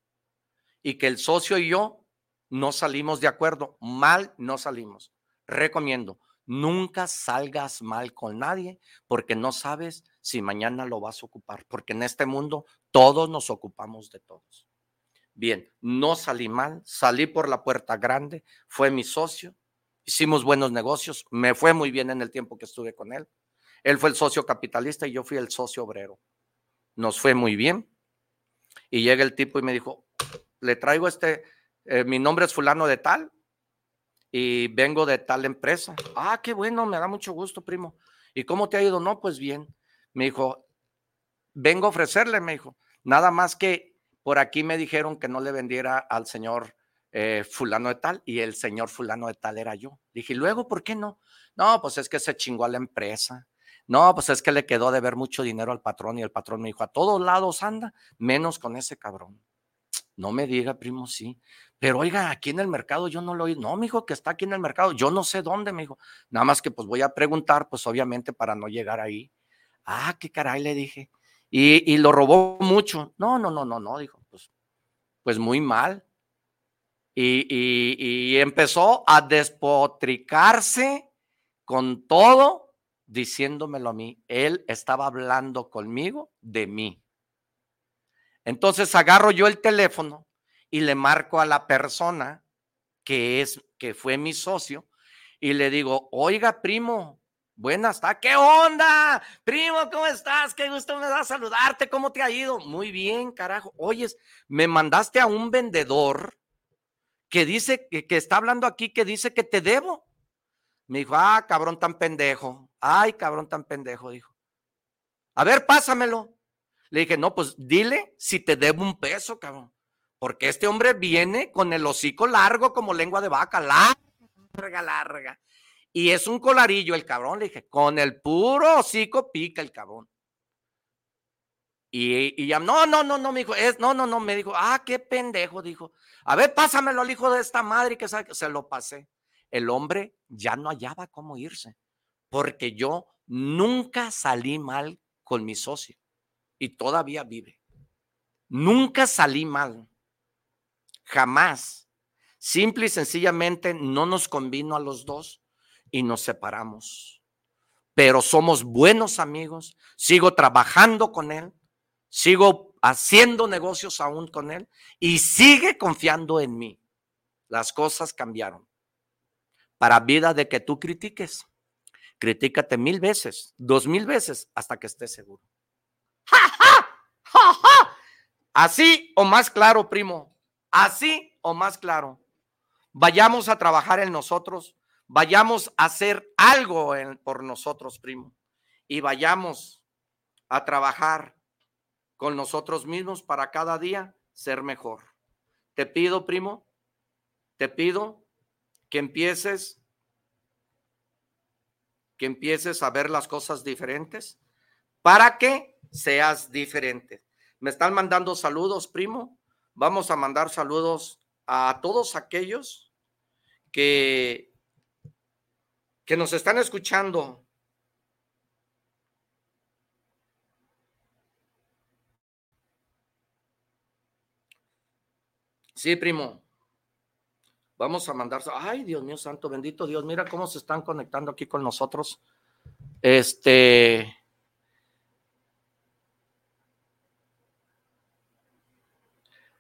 y que el socio y yo no salimos de acuerdo, mal no salimos. Recomiendo, nunca salgas mal con nadie porque no sabes si mañana lo vas a ocupar, porque en este mundo todos nos ocupamos de todos. Bien, no salí mal, salí por la puerta grande, fue mi socio, hicimos buenos negocios, me fue muy bien en el tiempo que estuve con él. Él fue el socio capitalista y yo fui el socio obrero nos fue muy bien. Y llega el tipo y me dijo, le traigo este, eh, mi nombre es fulano de tal y vengo de tal empresa. Ah, qué bueno, me da mucho gusto, primo. ¿Y cómo te ha ido? No, pues bien. Me dijo, vengo a ofrecerle, me dijo, nada más que por aquí me dijeron que no le vendiera al señor eh, fulano de tal y el señor fulano de tal era yo. Dije, luego, ¿por qué no? No, pues es que se chingó a la empresa no, pues es que le quedó de ver mucho dinero al patrón y el patrón me dijo, a todos lados anda, menos con ese cabrón. No me diga, primo, sí. Pero oiga, aquí en el mercado yo no lo oí. No, me dijo que está aquí en el mercado. Yo no sé dónde, me dijo. Nada más que pues voy a preguntar, pues obviamente para no llegar ahí. Ah, qué caray, le dije. Y, lo robó mucho. No, no, no, no, no, dijo. Pues, pues muy mal. Y, y, y empezó a despotricarse con todo diciéndomelo a mí. Él estaba hablando conmigo de mí. Entonces agarro yo el teléfono y le marco a la persona que es que fue mi socio y le digo, "Oiga, primo, buenas tardes. ¿Qué onda? Primo, ¿cómo estás? Qué gusto me da saludarte. ¿Cómo te ha ido? Muy bien, carajo. Oyes, me mandaste a un vendedor que dice que, que está hablando aquí que dice que te debo. Me dijo, ah, cabrón tan pendejo. Ay, cabrón tan pendejo, dijo. A ver, pásamelo. Le dije, no, pues dile si te debo un peso, cabrón. Porque este hombre viene con el hocico largo como lengua de vaca, larga, larga. Y es un colarillo el cabrón, le dije, con el puro hocico pica el cabrón. Y, y ya, no, no, no, no, me dijo, es, no, no, no, me dijo, ah, qué pendejo, dijo. A ver, pásamelo al hijo de esta madre que se lo pasé el hombre ya no hallaba cómo irse, porque yo nunca salí mal con mi socio y todavía vive. Nunca salí mal, jamás. Simple y sencillamente no nos convino a los dos y nos separamos. Pero somos buenos amigos, sigo trabajando con él, sigo haciendo negocios aún con él y sigue confiando en mí. Las cosas cambiaron para vida de que tú critiques. Critícate mil veces, dos mil veces, hasta que estés seguro. Así o más claro, primo. Así o más claro. Vayamos a trabajar en nosotros, vayamos a hacer algo por nosotros, primo. Y vayamos a trabajar con nosotros mismos para cada día ser mejor. Te pido, primo, te pido que empieces que empieces a ver las cosas diferentes para que seas diferente. Me están mandando saludos, primo. vamos a mandar saludos a todos aquellos que, que nos están escuchando. Sí, primo. Vamos a mandar. Ay, Dios mío, santo, bendito Dios. Mira cómo se están conectando aquí con nosotros. Este.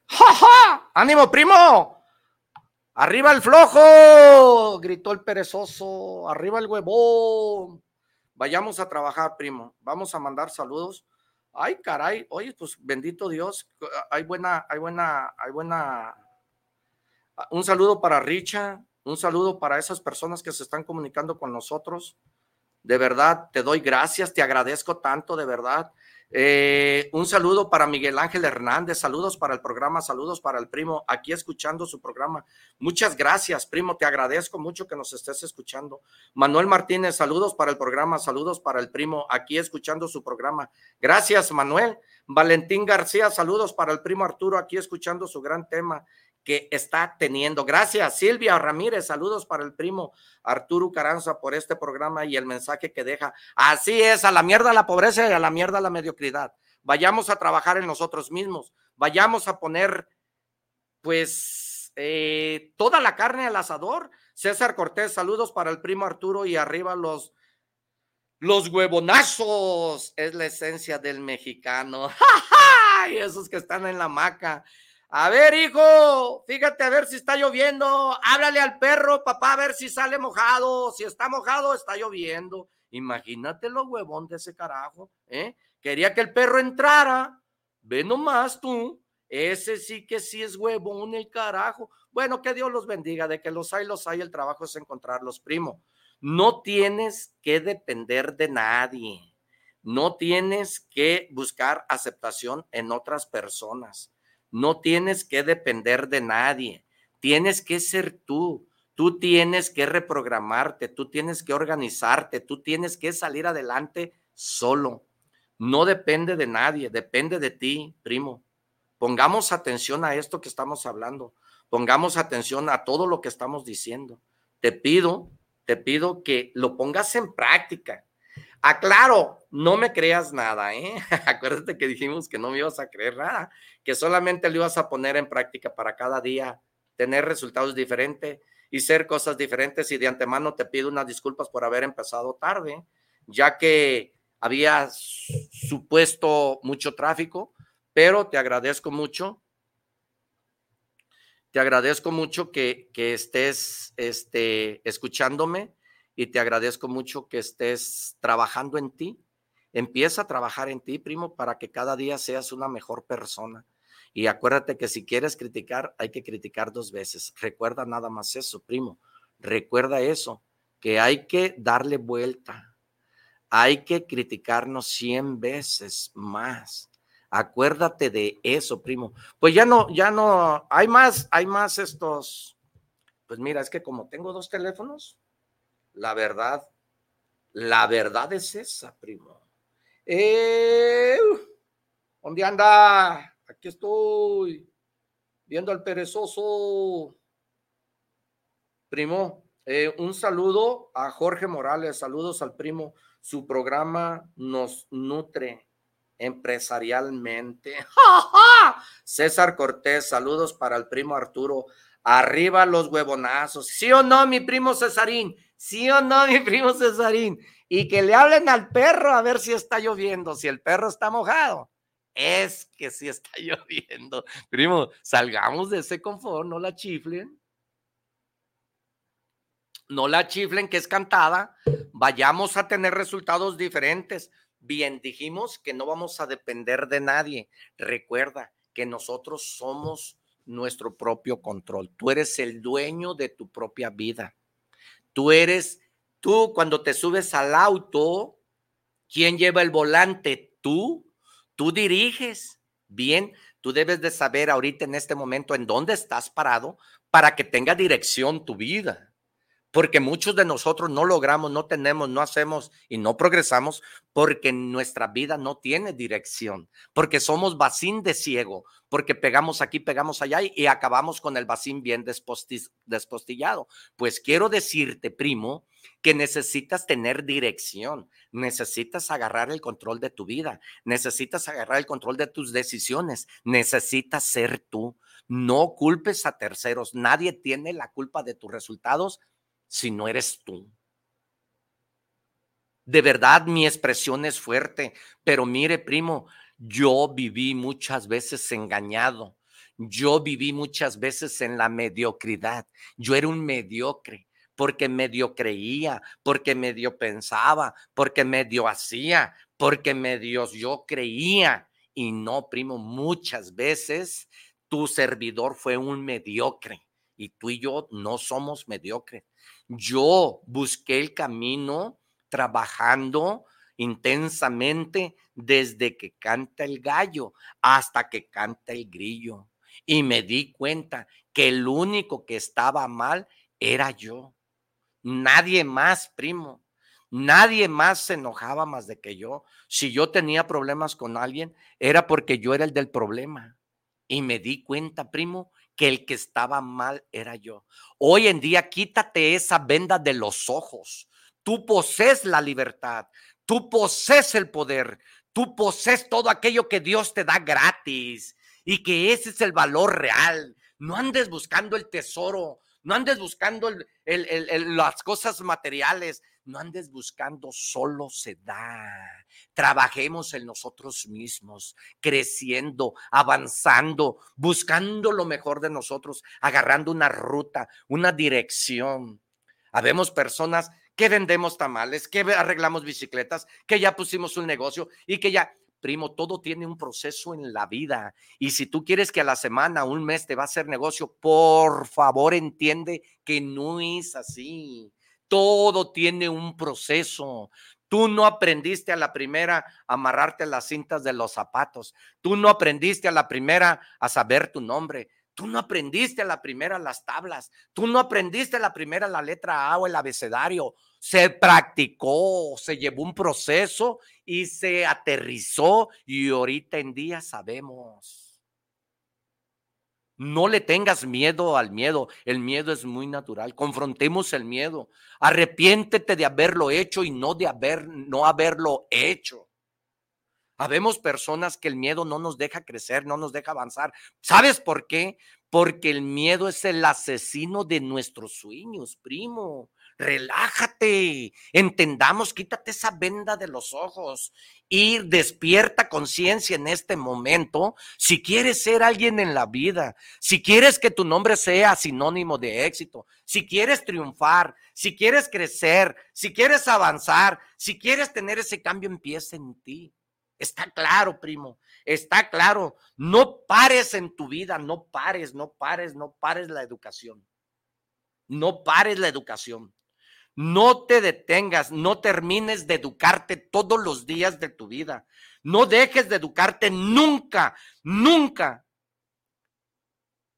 ¡Ja, ja! ¡Ánimo, primo! ¡Arriba el flojo! Gritó el perezoso. ¡Arriba el huevón! Vayamos a trabajar, primo. Vamos a mandar saludos. Ay, caray. Oye, pues bendito Dios. Hay buena, hay buena, hay buena. Un saludo para Richa. Un saludo para esas personas que se están comunicando con nosotros. De verdad, te doy gracias, te agradezco tanto, de verdad. Eh, un saludo para Miguel Ángel Hernández, saludos para el programa, saludos para el primo, aquí escuchando su programa. Muchas gracias, primo, te agradezco mucho que nos estés escuchando. Manuel Martínez, saludos para el programa, saludos para el primo, aquí escuchando su programa. Gracias, Manuel. Valentín García, saludos para el primo Arturo, aquí escuchando su gran tema que está teniendo. Gracias, Silvia Ramírez. Saludos para el primo Arturo Caranza por este programa y el mensaje que deja. Así es, a la mierda la pobreza y a la mierda la mediocridad. Vayamos a trabajar en nosotros mismos. Vayamos a poner, pues, eh, toda la carne al asador. César Cortés, saludos para el primo Arturo y arriba los los huevonazos es la esencia del mexicano. Y esos que están en la maca. A ver, hijo, fíjate a ver si está lloviendo. Háblale al perro, papá, a ver si sale mojado. Si está mojado, está lloviendo. Imagínate lo huevón de ese carajo, ¿eh? Quería que el perro entrara. Ve nomás tú. Ese sí que sí es huevón el carajo. Bueno, que Dios los bendiga. De que los hay, los hay. El trabajo es encontrarlos, primo. No tienes que depender de nadie. No tienes que buscar aceptación en otras personas no tienes que depender de nadie. Tienes que ser tú. Tú tienes que reprogramarte, tú tienes que organizarte, tú tienes que salir adelante solo. No depende de nadie, depende de ti, primo. Pongamos atención a esto que estamos hablando. Pongamos atención a todo lo que estamos diciendo. Te pido, te pido que lo pongas en práctica. Aclaro, no me creas nada, ¿eh? Acuérdate que dijimos que no me ibas a creer nada, que solamente lo ibas a poner en práctica para cada día tener resultados diferentes y ser cosas diferentes. Y de antemano te pido unas disculpas por haber empezado tarde, ya que había supuesto mucho tráfico, pero te agradezco mucho. Te agradezco mucho que, que estés este, escuchándome y te agradezco mucho que estés trabajando en ti. Empieza a trabajar en ti, primo, para que cada día seas una mejor persona. Y acuérdate que si quieres criticar, hay que criticar dos veces. Recuerda nada más eso, primo. Recuerda eso, que hay que darle vuelta. Hay que criticarnos cien veces más. Acuérdate de eso, primo. Pues ya no, ya no, hay más, hay más estos. Pues mira, es que como tengo dos teléfonos, la verdad, la verdad es esa, primo. Eh, ¿Dónde anda? Aquí estoy, viendo al perezoso. Primo, eh, un saludo a Jorge Morales, saludos al primo. Su programa nos nutre empresarialmente. César Cortés, saludos para el primo Arturo. Arriba los huevonazos. ¿Sí o no, mi primo Cesarín? ¿Sí o no, mi primo Cesarín? Y que le hablen al perro a ver si está lloviendo. Si el perro está mojado, es que sí está lloviendo. Primo, salgamos de ese confort, no la chiflen. No la chiflen, que es cantada. Vayamos a tener resultados diferentes. Bien, dijimos que no vamos a depender de nadie. Recuerda que nosotros somos nuestro propio control. Tú eres el dueño de tu propia vida. Tú eres, tú cuando te subes al auto, ¿quién lleva el volante? Tú, tú diriges. Bien, tú debes de saber ahorita en este momento en dónde estás parado para que tenga dirección tu vida. Porque muchos de nosotros no logramos, no tenemos, no hacemos y no progresamos porque nuestra vida no tiene dirección, porque somos vacín de ciego, porque pegamos aquí, pegamos allá y, acabamos con el vacín bien despostillado. Pues quiero decirte, primo, que necesitas tener dirección, necesitas agarrar el control de tu vida, necesitas agarrar el control de tus decisiones, necesitas ser tú. No culpes a terceros, nadie tiene la culpa de tus resultados si no eres tú. De verdad, mi expresión es fuerte, pero mire, primo, yo viví muchas veces engañado. Yo viví muchas veces en la mediocridad. Yo era un mediocre porque medio creía, porque medio pensaba, porque medio hacía, porque medio yo creía. Y no, primo, muchas veces tu servidor fue un mediocre y tú y yo no somos mediocres. Yo busqué el camino trabajando intensamente desde que canta el gallo hasta que canta el grillo. Y me di cuenta que el único que estaba mal era yo. Nadie más, primo. Nadie más se enojaba más de que yo. Si yo tenía problemas con alguien, era porque yo era el del problema. Y me di cuenta, primo, que el que estaba mal era yo. Hoy en día quítate esa venda de los ojos. Tú posees la libertad, tú posees el poder, tú posees todo aquello que Dios te da gratis y que ese es el valor real. No andes buscando el tesoro, no andes buscando las cosas materiales, no andes buscando, solo se da. Trabajemos en nosotros mismos, creciendo, avanzando, buscando lo mejor de nosotros, agarrando una ruta, una dirección. Habemos personas que vendemos tamales, que arreglamos bicicletas, que ya pusimos un negocio y que ya, primo, todo tiene un proceso en la vida. Y si tú quieres que a la semana, un mes te va a hacer negocio, por favor entiende que no es así. Todo tiene un proceso. Tú no aprendiste a la primera a amarrarte las cintas de los zapatos. Tú no aprendiste a la primera a saber tu nombre. Tú no aprendiste a la primera las tablas. Tú no aprendiste a la primera la letra A o el abecedario. Se practicó, se llevó un proceso y se aterrizó y ahorita en día sabemos. No le tengas miedo al miedo. El miedo es muy natural. Confrontemos el miedo. Arrepiéntete de haberlo hecho y no de haber, no haberlo hecho. Habemos personas que el miedo no nos deja crecer, no nos deja avanzar. ¿Sabes por qué? Porque el miedo es el asesino de nuestros sueños, primo relájate, entendamos, quítate esa venda de los ojos y despierta conciencia en este momento. Si quieres ser alguien en la vida, si quieres que tu nombre sea sinónimo de éxito, si quieres triunfar, si quieres crecer, si quieres avanzar, si quieres tener ese cambio, empieza en ti. Está claro, primo, está claro. No pares en tu vida, no pares, no pares, no pares la educación. No pares la educación. No te detengas, no termines de educarte todos los días de tu vida. No dejes de educarte nunca, nunca.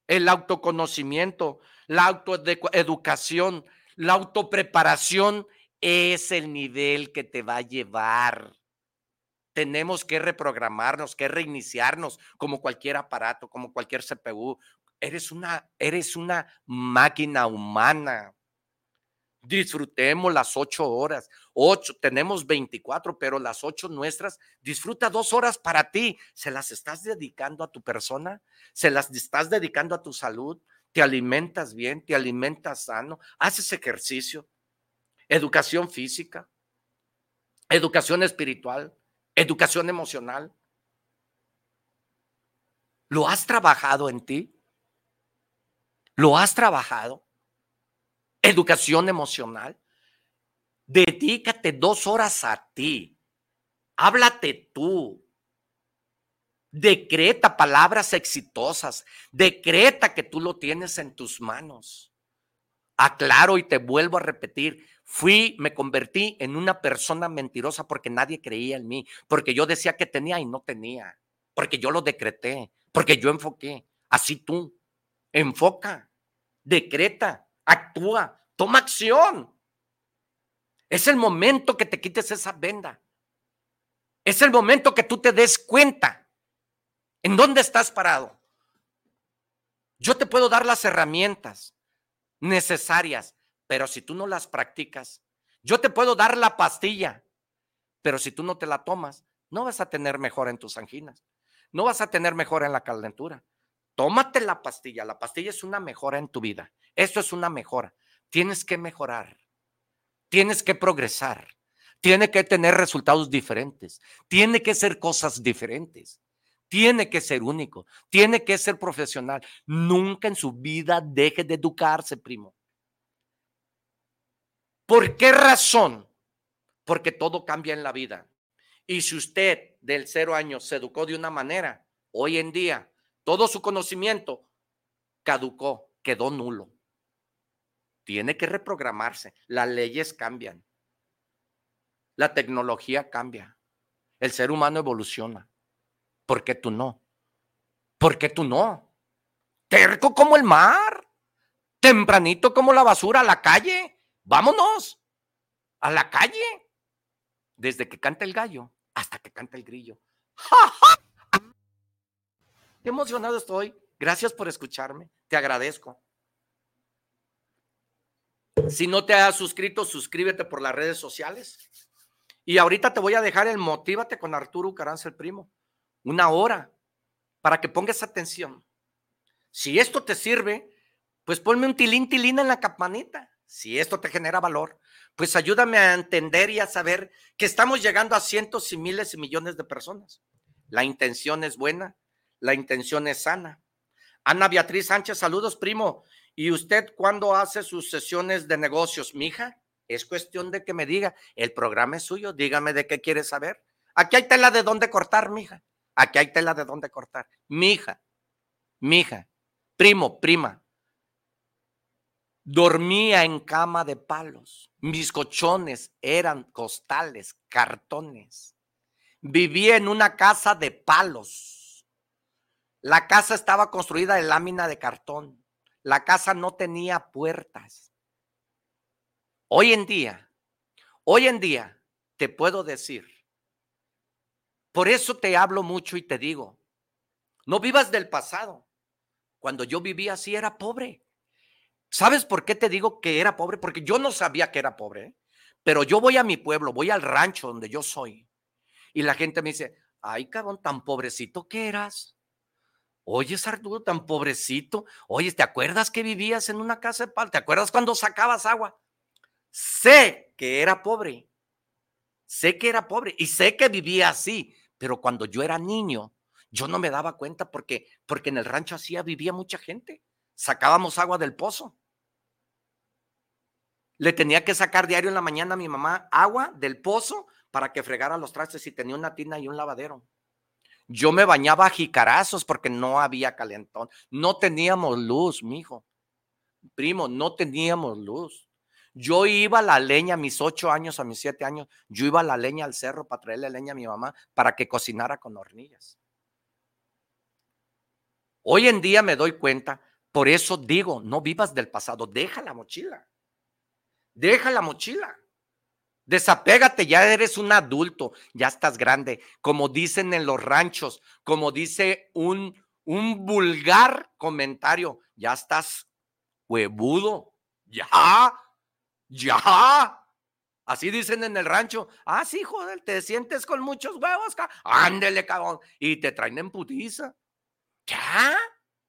El autoconocimiento, la autoeducación, la autopreparación es el nivel que te va a llevar. Tenemos que reprogramarnos, que reiniciarnos como cualquier aparato, como cualquier CPU. Eres una, eres una máquina humana disfrutemos las ocho horas. Ocho, tenemos 24, pero las ocho nuestras, disfruta dos horas para ti. ¿Se las estás dedicando a tu persona? ¿Se las estás dedicando a tu salud? ¿Te alimentas bien? ¿Te alimentas sano? ¿Haces ejercicio? ¿Educación física? ¿Educación espiritual? ¿Educación emocional? ¿Lo has trabajado en ti? ¿Lo has trabajado? Educación emocional. Dedícate dos horas a ti. Háblate tú. Decreta palabras exitosas. Decreta que tú lo tienes en tus manos. Aclaro y te vuelvo a repetir. Fui, me convertí en una persona mentirosa porque nadie creía en mí, porque yo decía que tenía y no tenía, porque yo lo decreté, porque yo enfoqué. Así tú, enfoca, decreta, actúa, Toma acción. Es el momento que te quites esa venda. Es el momento que tú te des cuenta en dónde estás parado. Yo te puedo dar las herramientas necesarias, pero si tú no las practicas, yo te puedo dar la pastilla, pero si tú no te la tomas, no vas a tener mejor en tus anginas, no vas a tener mejor en la calentura. Tómate la pastilla, la pastilla es una mejora en tu vida. Esto es una mejora. Tienes que mejorar, tienes que progresar, tiene que tener resultados diferentes, tiene que ser cosas diferentes tiene que ser único, tiene que ser profesional. Nunca en su vida deje de educarse, primo. ¿Por qué razón? Porque todo cambia en la vida. Y si usted del cero años se educó de una manera, hoy en día todo su conocimiento caducó, quedó nulo. Tiene que reprogramarse. Las leyes cambian. La tecnología cambia. El ser humano evoluciona. ¿Por qué tú no? ¿Por qué tú no? Terco como el mar, tempranito como la basura a la calle. Vámonos a la calle. Desde que canta el gallo hasta que canta el grillo. Emocionado estoy. Gracias por escucharme. Te agradezco. Si no te has suscrito, suscríbete por las redes sociales. Y ahorita te voy a dejar el Motívate con Arturo Caranza el primo una hora, para que pongas atención. Si esto te sirve, pues ponme un tilín tilín en la campanita. Si esto te genera valor, pues ayúdame a entender y a saber que estamos llegando a cientos y miles y millones de personas. La intención es buena, la intención es sana. Ana Beatriz Sánchez, saludos, primo. ¿Y usted cuándo hace sus sesiones de negocios, mija? Es cuestión de que me diga, el programa es suyo, dígame de qué quiere saber. Aquí hay tela de dónde cortar, mija. Aquí hay tela de dónde cortar. Mi hija, mi hija, primo, prima, dormía en cama de palos. Mis cochones eran costales, cartones. Vivía en una casa de palos. La casa estaba construida de lámina de cartón. La casa no tenía puertas. Hoy en día, hoy en día, te puedo decir por eso te hablo mucho y te digo, no vivas del pasado. Cuando yo vivía así era pobre. ¿Sabes por qué te digo que era pobre? Porque yo no sabía que era pobre, ¿eh? pero yo voy a mi pueblo, voy al rancho donde yo soy. Y la gente me dice, ay, cabrón, tan pobrecito que eras. Oye, Arturo, tan pobrecito. Oye, ¿te acuerdas que vivías en una casa de pal? ¿Te acuerdas cuando sacabas agua? Sé que era pobre. Sé que era pobre y sé que vivía así, pero cuando yo era niño, yo no me daba cuenta porque, porque en el rancho así vivía mucha gente. Sacábamos agua del pozo. Le tenía que sacar diario en la mañana a mi mamá agua del pozo para que fregara los trastes y tenía una tina y un lavadero. Yo me bañaba a jicarazos porque no había calentón. No teníamos luz, mijo. Primo, no teníamos luz. Yo iba a la leña a mis ocho años, a mis siete años, yo iba a la leña al cerro para traerle leña a mi mamá para que cocinara con hornillas. Hoy en día me doy cuenta, por eso digo, no vivas del pasado, deja la mochila, deja la mochila. Desapégate, ya eres un adulto, ya estás grande, como dicen en los ranchos, como dice un, un vulgar comentario, ya estás huevudo, ya, ya. Así dicen en el rancho. Ah, sí, joder, te sientes con muchos huevos. Ándele, cabrón. Y te traen en putiza. Ya.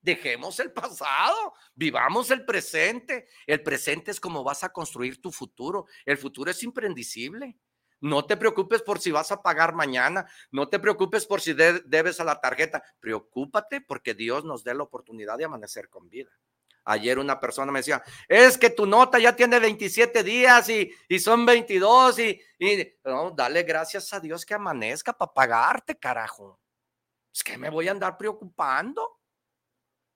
Dejemos el pasado, vivamos el presente. El presente es como vas a construir tu futuro. El futuro es imprendicible. No te preocupes por si vas a pagar mañana. No te preocupes por si debes a la tarjeta. Preocúpate porque Dios nos dé la oportunidad de amanecer con vida. Ayer una persona me decía, es que tu nota ya tiene 27 días y, son 22 y, y no, dale gracias a Dios que amanezca para pagarte, carajo. Es que me voy a andar preocupando.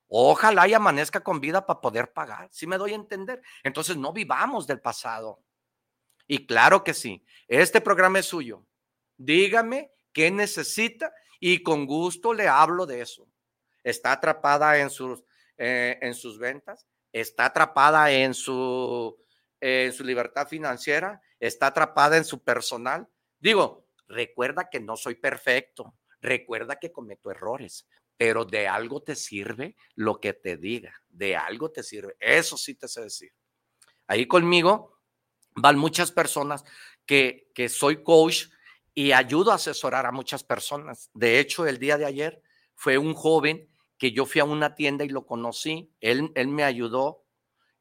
Ojalá y amanezca con vida para poder pagar, si me doy a entender. Entonces no vivamos del pasado. Y claro que sí, este programa es suyo. Dígame qué necesita y con gusto le hablo de eso. Está atrapada en sus eh, en sus ventas, está atrapada en su, en su libertad financiera, está atrapada en su personal. Digo, recuerda que no soy perfecto, recuerda que cometo errores, pero de algo te sirve lo que te diga, de algo te sirve. Eso sí te sé decir. Ahí conmigo van muchas personas que, que soy coach y ayudo a asesorar a muchas personas. De hecho, el día de ayer fue un joven que yo fui a una tienda y lo conocí. Él, él me ayudó,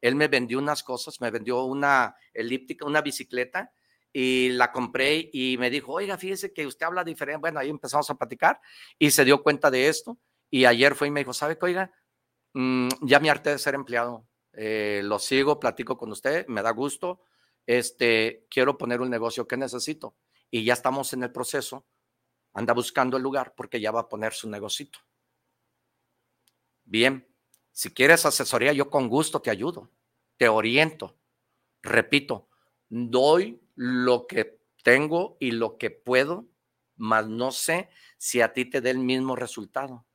él me vendió unas cosas, me vendió una elíptica, una bicicleta y la compré y me dijo, oiga, fíjese que usted habla diferente. Bueno, ahí empezamos a platicar y se dio cuenta de esto. Y ayer fue y me dijo, ¿sabe qué, oiga? Mm, ya me harté de ser empleado. Eh, lo sigo, platico con usted, me da gusto. Este, quiero poner un negocio que necesito. Y ya estamos en el proceso. Anda buscando el lugar porque ya va a poner su negocito. Bien, si quieres asesoría, yo con gusto te ayudo, te oriento. Repito, doy lo que tengo y lo que puedo, mas no sé si a ti te dé el mismo resultado.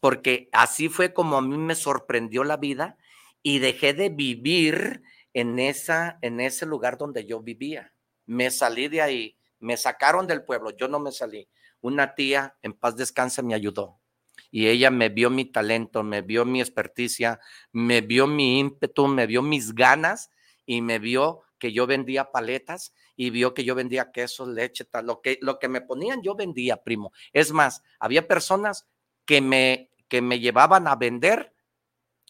Porque así fue como a mí me sorprendió la vida y dejé de vivir en, esa, en ese lugar donde yo vivía. Me salí de ahí, me sacaron del pueblo, yo no me salí. Una tía, en paz descanse, me ayudó. Y ella me vio mi talento, me vio mi experticia, me vio mi ímpetu, me vio mis ganas y me vio que yo vendía paletas y vio que yo vendía quesos, leche, tal, lo que, lo que me ponían yo vendía, primo. Es más, había personas que me, que me llevaban a vender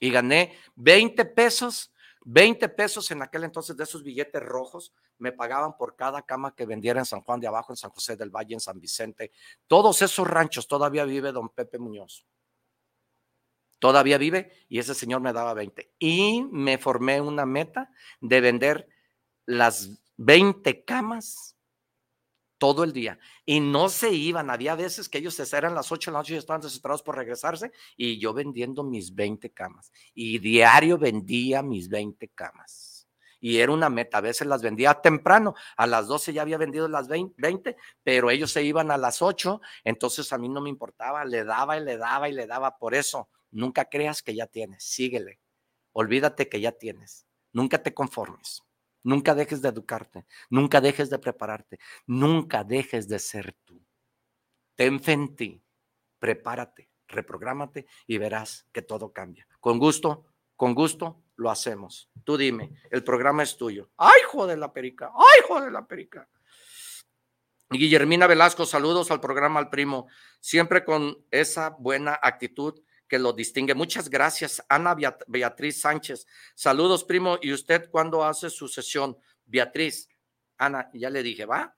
y gané 20 pesos, 20 pesos en aquel entonces de esos billetes rojos, me pagaban por cada cama que vendiera en San Juan de Abajo, en San José del Valle, en San Vicente. Todos esos ranchos todavía vive don Pepe Muñoz. Todavía vive y ese señor me daba 20. Y me formé una meta de vender las 20 camas todo el día y no se iban. Había veces que ellos se eran las 8 de la noche y estaban desesperados por regresarse y yo vendiendo mis 20 camas y diario vendía mis 20 camas. Y era una meta, a veces las vendía temprano, a las 12 ya había vendido las 20, pero ellos se iban a las 8, entonces a mí no me importaba, le daba y le daba y le daba. Por eso, nunca creas que ya tienes, síguele, olvídate que ya tienes, nunca te conformes. Nunca dejes de educarte, nunca dejes de prepararte, nunca dejes de ser tú. Ten fe en ti, prepárate, reprográmate y verás que todo cambia. Con gusto, con gusto lo hacemos. Tú dime, el programa es tuyo. ¡Ay, joder la perica! ¡Ay, joder la perica! Guillermina Velasco, saludos al programa Al Primo, siempre con esa buena actitud que lo distingue. Muchas gracias, Ana Beatriz Sánchez. Saludos, primo. ¿Y usted cuándo hace su sesión? Beatriz, Ana, ya le dije, ¿va?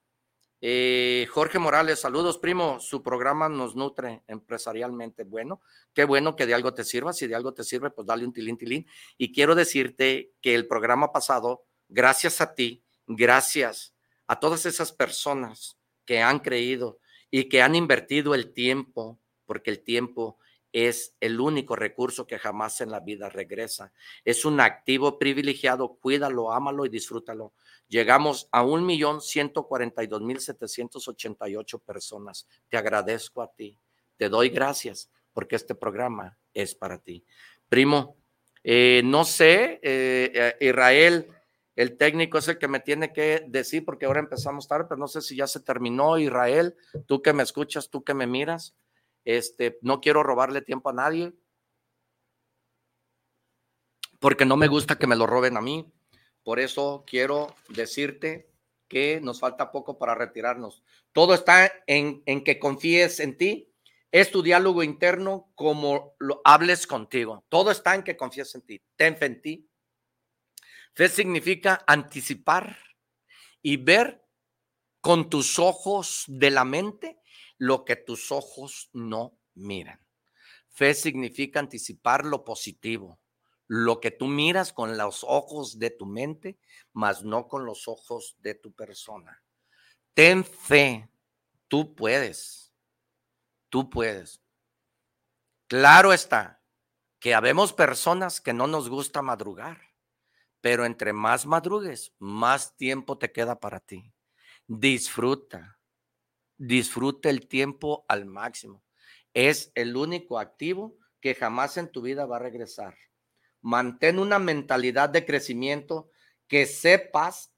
Eh, Jorge Morales, saludos, primo. Su programa nos nutre empresarialmente. Bueno, qué bueno que de algo te sirva. Si de algo te sirve, pues dale un tilín, tilín. Y quiero decirte que el programa pasado, gracias a ti, gracias a todas esas personas que han creído y que han invertido el tiempo, porque el tiempo es el único recurso que jamás en la vida regresa. Es un activo privilegiado, cuídalo, ámalo y disfrútalo. Llegamos a un millón ciento cuarenta y dos mil setecientos ochenta y ocho personas. Te agradezco a ti. Te doy gracias porque este programa es para ti. Primo, eh, no sé, eh, eh, Israel, el técnico es el que me tiene que decir porque ahora empezamos tarde, pero no sé si ya se terminó. Israel, tú que me escuchas, tú que me miras. Este, no quiero robarle tiempo a nadie porque no me gusta que me lo roben a mí. Por eso quiero decirte que nos falta poco para retirarnos. Todo está en, en que confíes en ti. Es tu diálogo interno como lo hables contigo. Todo está en que confíes en ti. Ten fe en ti. Fe significa anticipar y ver con tus ojos de la mente lo que tus ojos no miran. Fe significa anticipar lo positivo, lo que tú miras con los ojos de tu mente, mas no con los ojos de tu persona. Ten fe, tú puedes, tú puedes. Claro está que habemos personas que no nos gusta madrugar, pero entre más madrugues, más tiempo te queda para ti. Disfruta, disfruta el tiempo al máximo. Es el único activo que jamás en tu vida va a regresar. Mantén una mentalidad de crecimiento que sepas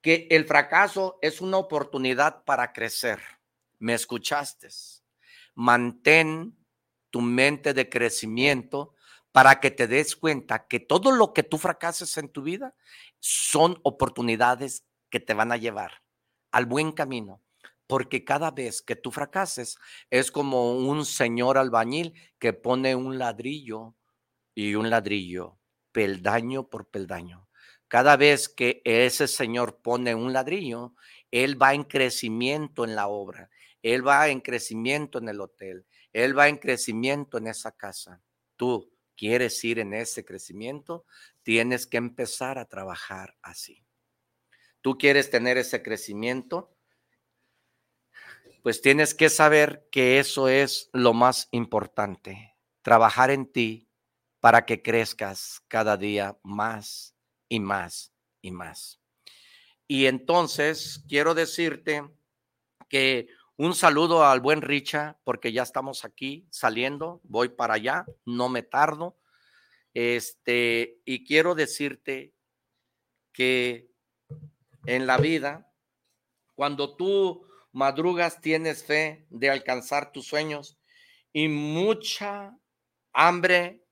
que el fracaso es una oportunidad para crecer. ¿Me escuchaste? Mantén tu mente de crecimiento para que te des cuenta que todo lo que tú fracases en tu vida son oportunidades que te van a llevar al buen camino. Porque cada vez que tú fracases es como un señor albañil que pone un ladrillo y un ladrillo, peldaño por peldaño. Cada vez que ese señor pone un ladrillo, él va en crecimiento en la obra, él va en crecimiento en el hotel, él va en crecimiento en esa casa. Tú quieres ir en ese crecimiento, tienes que empezar a trabajar así. Tú quieres tener ese crecimiento, pues tienes que saber que eso es lo más importante, trabajar en ti para que crezcas cada día más y más y más. Y entonces quiero decirte que un saludo al buen Richa, porque ya estamos aquí saliendo, voy para allá, no me tardo. Este, y quiero decirte que en la vida, cuando tú madrugas, tienes fe de alcanzar tus sueños y mucha hambre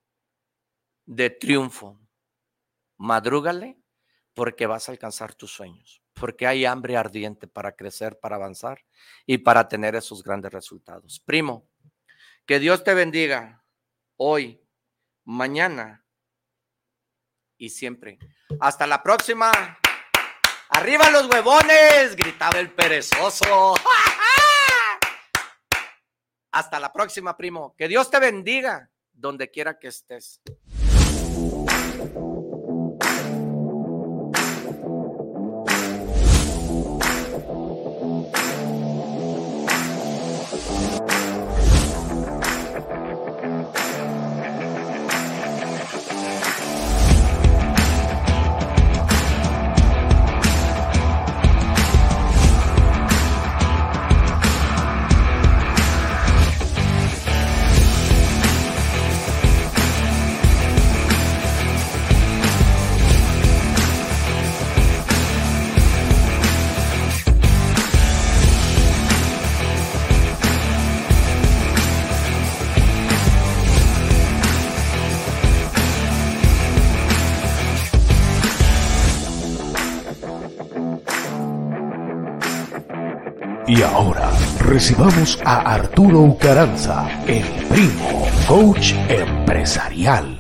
de triunfo. Madrúgale porque vas a alcanzar tus sueños, porque hay hambre ardiente para crecer, para avanzar y para tener esos grandes resultados. Primo, que Dios te bendiga hoy, mañana y siempre. Hasta la próxima. Arriba los huevones, gritaba el perezoso. Hasta la próxima, primo. Que Dios te bendiga donde quiera que estés. Y ahora recibamos a Arturo Ucaranza, el primo coach empresarial.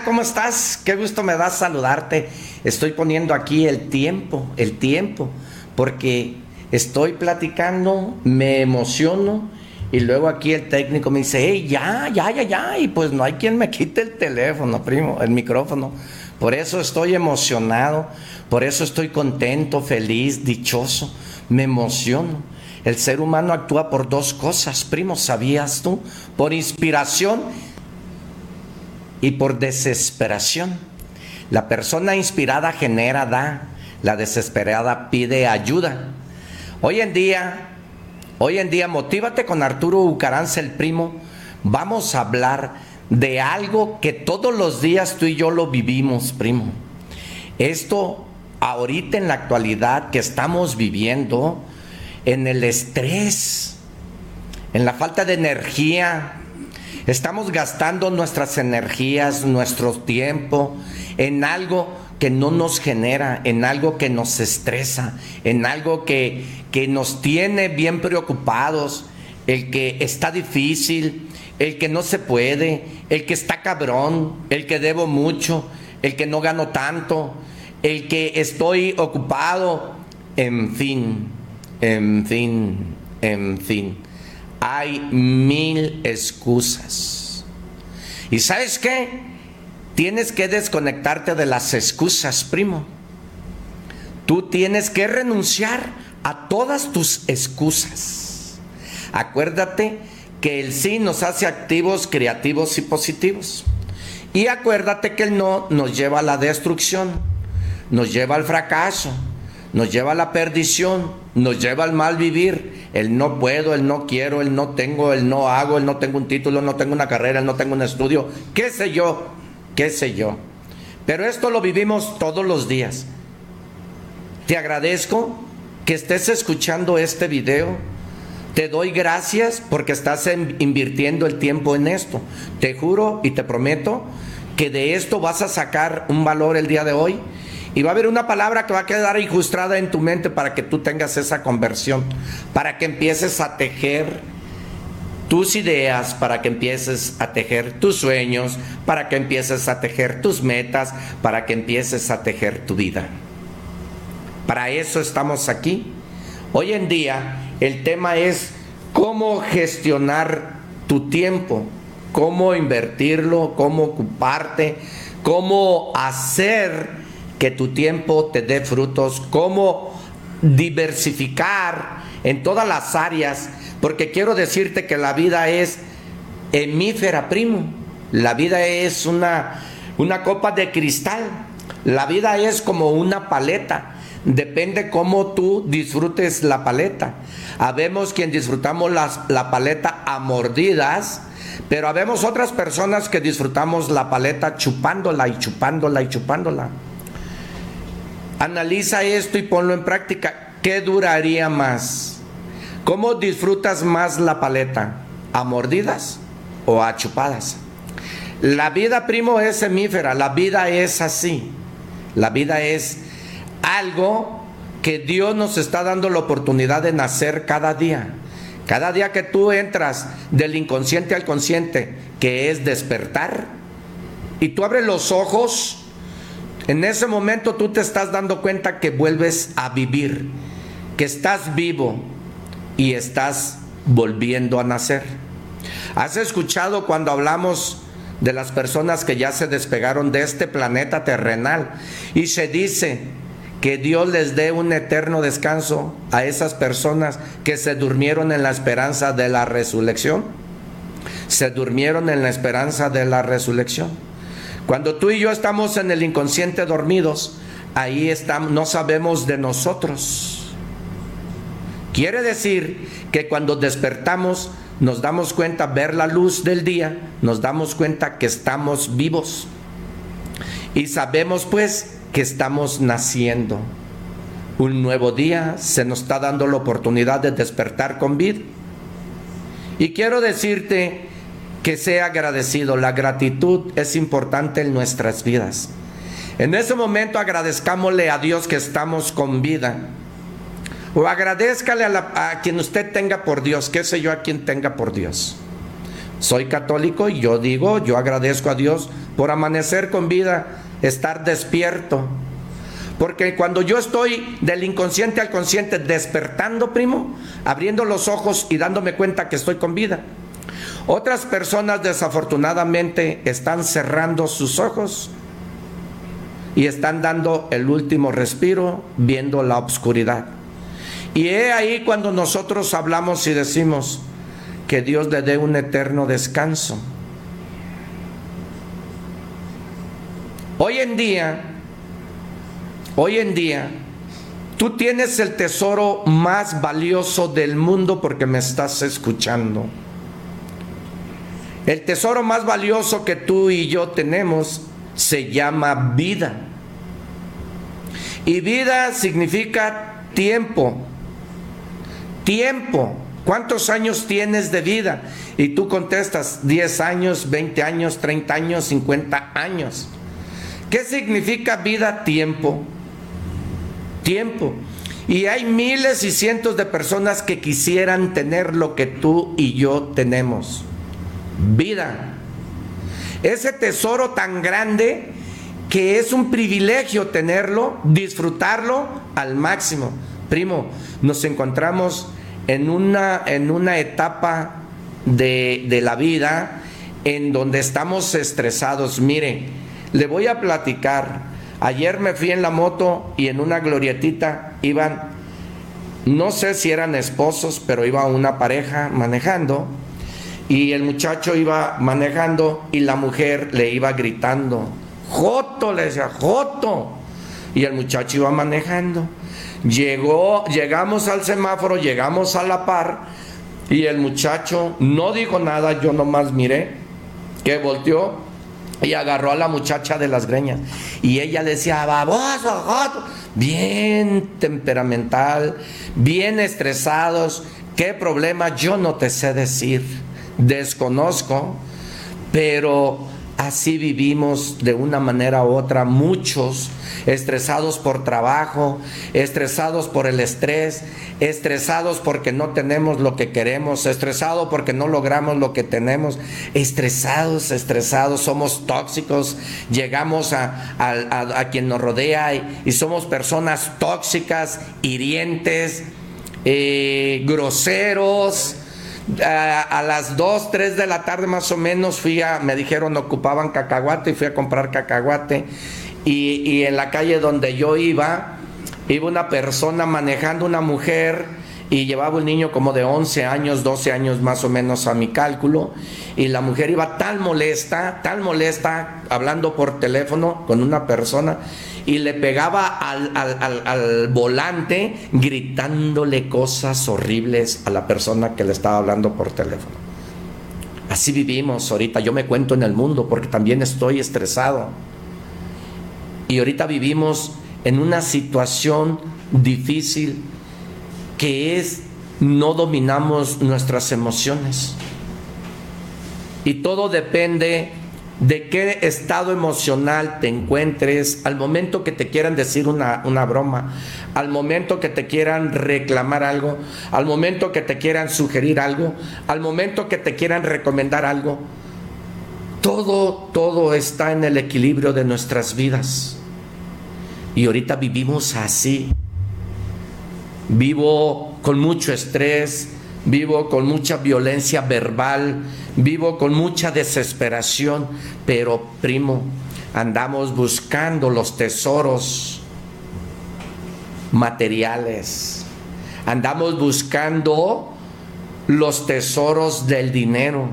¿Cómo estás? Qué gusto me da saludarte. Estoy poniendo aquí el tiempo, el tiempo, porque estoy platicando, me emociono y luego aquí el técnico me dice, hey, ya, ya, ya, ya, y pues no hay quien me quite el teléfono, primo, el micrófono. Por eso estoy emocionado, por eso estoy contento, feliz, dichoso, me emociono. El ser humano actúa por dos cosas, primo, ¿sabías tú? Por inspiración y por desesperación. La persona inspirada genera, da, la desesperada pide ayuda. Hoy en día, hoy en día, motívate con Arturo Ucaranza, el primo. Vamos a hablar de algo que todos los días tú y yo lo vivimos, primo. Esto ahorita en la actualidad que estamos viviendo, en el estrés, en la falta de energía, Estamos gastando nuestras energías, nuestro tiempo en algo que no nos genera, en algo que nos estresa, en algo que, que nos tiene bien preocupados, el que está difícil, el que no se puede, el que está cabrón, el que debo mucho, el que no gano tanto, el que estoy ocupado, en fin, en fin, en fin. Hay mil excusas. ¿Y sabes qué? Tienes que desconectarte de las excusas, primo. Tú tienes que renunciar a todas tus excusas. Acuérdate que el sí nos hace activos, creativos y positivos. Y acuérdate que el no nos lleva a la destrucción, nos lleva al fracaso, nos lleva a la perdición, nos lleva al mal vivir. El no puedo, el no quiero, el no tengo, el no hago, el no tengo un título, no tengo una carrera, el no tengo un estudio, qué sé yo, qué sé yo. Pero esto lo vivimos todos los días. Te agradezco que estés escuchando este video. Te doy gracias porque estás invirtiendo el tiempo en esto. Te juro y te prometo que de esto vas a sacar un valor el día de hoy y va a haber una palabra que va a quedar incrustada en tu mente para que tú tengas esa conversión, para que empieces a tejer tus ideas, para que empieces a tejer tus sueños, para que empieces a tejer tus metas, para que empieces a tejer tu vida. Para eso estamos aquí. Hoy en día el tema es cómo gestionar tu tiempo, cómo invertirlo, cómo ocuparte, cómo hacer que tu tiempo te dé frutos, cómo diversificar en todas las áreas, porque quiero decirte que la vida es hemífera, primo. La vida es una, una copa de cristal. La vida es como una paleta. Depende cómo tú disfrutes la paleta. Habemos quien disfrutamos la paleta a mordidas, pero habemos otras personas que disfrutamos la paleta chupándola y chupándola y chupándola. Analiza esto y ponlo en práctica. ¿Qué duraría más? ¿Cómo disfrutas más la paleta? ¿A mordidas o a chupadas? La vida, primo, es semífera. La vida es así. La vida es algo que Dios nos está dando la oportunidad de nacer cada día. Cada día que tú entras del inconsciente al consciente, que es despertar, y tú abres los ojos, en ese momento tú te estás dando cuenta que vuelves a vivir, que estás vivo y estás volviendo a nacer. ¿Has escuchado cuando hablamos de las personas que ya se despegaron de este planeta terrenal y se dice que Dios les dé un eterno descanso a esas personas que se durmieron en la esperanza de la resurrección? Se durmieron en la esperanza de la resurrección. Cuando tú y yo estamos en el inconsciente dormidos, ahí estamos, no sabemos de nosotros. Quiere decir que cuando despertamos nos damos cuenta, ver la luz del día, nos damos cuenta que estamos vivos. Y sabemos pues que estamos naciendo. Un nuevo día se nos está dando la oportunidad de despertar con vida. Y quiero decirte que sea agradecido. La gratitud es importante en nuestras vidas. En ese momento agradezcámosle a Dios que estamos con vida. O agradezcale a, quien usted tenga por Dios, qué sé yo, a quien tenga por Dios. Soy católico y yo digo, yo agradezco a Dios por amanecer con vida, estar despierto. Porque cuando yo estoy del inconsciente al consciente despertando, primo, abriendo los ojos y dándome cuenta que estoy con vida. Otras personas desafortunadamente están cerrando sus ojos y están dando el último respiro viendo la oscuridad. Y he ahí cuando nosotros hablamos y decimos que Dios le dé un eterno descanso. Hoy en día, hoy en día, tú tienes el tesoro más valioso del mundo porque me estás escuchando. El tesoro más valioso que tú y yo tenemos se llama vida. Y vida significa tiempo. Tiempo. ¿Cuántos años tienes de vida? Y tú contestas 10 años, 20 años, 30 años, 50 años. ¿Qué significa vida? Tiempo. Tiempo. Y hay miles y cientos de personas que quisieran tener lo que tú y yo tenemos. Vida. Ese tesoro tan grande que es un privilegio tenerlo, disfrutarlo al máximo. Primo, nos encontramos en una, en una etapa de, de la vida en donde estamos estresados. Mire, le voy a platicar. Ayer me fui en la moto y en una glorietita iban, no sé si eran esposos, pero iba una pareja manejando y el muchacho iba manejando y la mujer le iba gritando, Joto, le decía, Joto. Y el muchacho iba manejando. Llegó, llegamos al semáforo, llegamos a la par y el muchacho no dijo nada, yo nomás miré que volteó y agarró a la muchacha de las greñas. Y ella decía, baboso, Joto. Bien temperamental, bien estresados. ¿Qué problema? Yo no te sé decir desconozco, pero así vivimos de una manera u otra muchos, estresados por trabajo, estresados por el estrés, estresados porque no tenemos lo que queremos, estresados porque no logramos lo que tenemos, estresados, estresados, somos tóxicos, llegamos a, quien nos rodea y, somos personas tóxicas, hirientes, eh, groseros, a, las 2, 3 de la tarde más o menos fui a, me dijeron ocupaban cacahuate y fui a comprar cacahuate. Y, y en la calle donde yo iba, iba una persona manejando una mujer y llevaba un niño como de 11 años, 12 años más o menos a mi cálculo, y la mujer iba tan molesta, tan molesta, hablando por teléfono con una persona, y le pegaba al, volante gritándole cosas horribles a la persona que le estaba hablando por teléfono. Así vivimos ahorita, yo me cuento en el mundo porque también estoy estresado. Y ahorita vivimos en una situación difícil que es no dominamos nuestras emociones. Y todo depende de qué estado emocional te encuentres al momento que te quieran decir una, una, broma, al momento que te quieran reclamar algo, al momento que te quieran sugerir algo, al momento que te quieran recomendar algo. Todo, todo está en el equilibrio de nuestras vidas. Y ahorita vivimos así vivo con mucho estrés, vivo con mucha violencia verbal, vivo con mucha desesperación, pero primo, andamos buscando los tesoros materiales, andamos buscando los tesoros del dinero,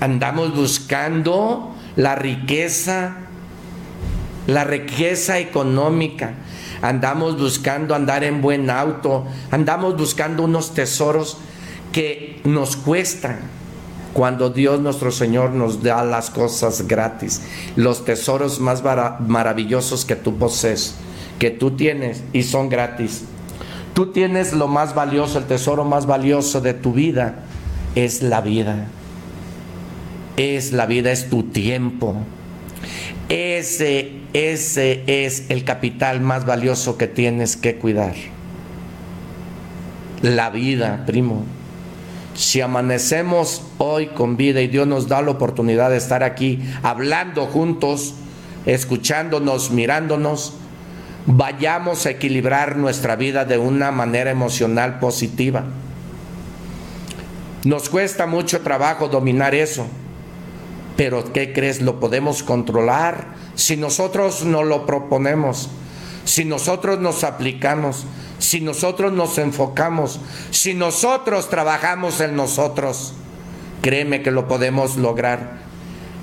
andamos buscando la riqueza, la riqueza económica, andamos buscando andar en buen auto, andamos buscando unos tesoros que nos cuestan cuando Dios nuestro Señor nos da las cosas gratis, los tesoros más maravillosos que tú posees, que tú tienes y son gratis. Tú tienes lo más valioso, el tesoro más valioso de tu vida, es la vida. Es la vida, es tu tiempo. Ese ese es el capital más valioso que tienes que cuidar. La vida, primo. Si amanecemos hoy con vida y Dios nos da la oportunidad de estar aquí hablando juntos, escuchándonos, mirándonos, vayamos a equilibrar nuestra vida de una manera emocional positiva. Nos cuesta mucho trabajo dominar eso, pero ¿qué crees? Lo podemos controlar si nosotros nos lo proponemos, si nosotros nos aplicamos, si nosotros nos enfocamos, si nosotros trabajamos en nosotros, créeme que lo podemos lograr,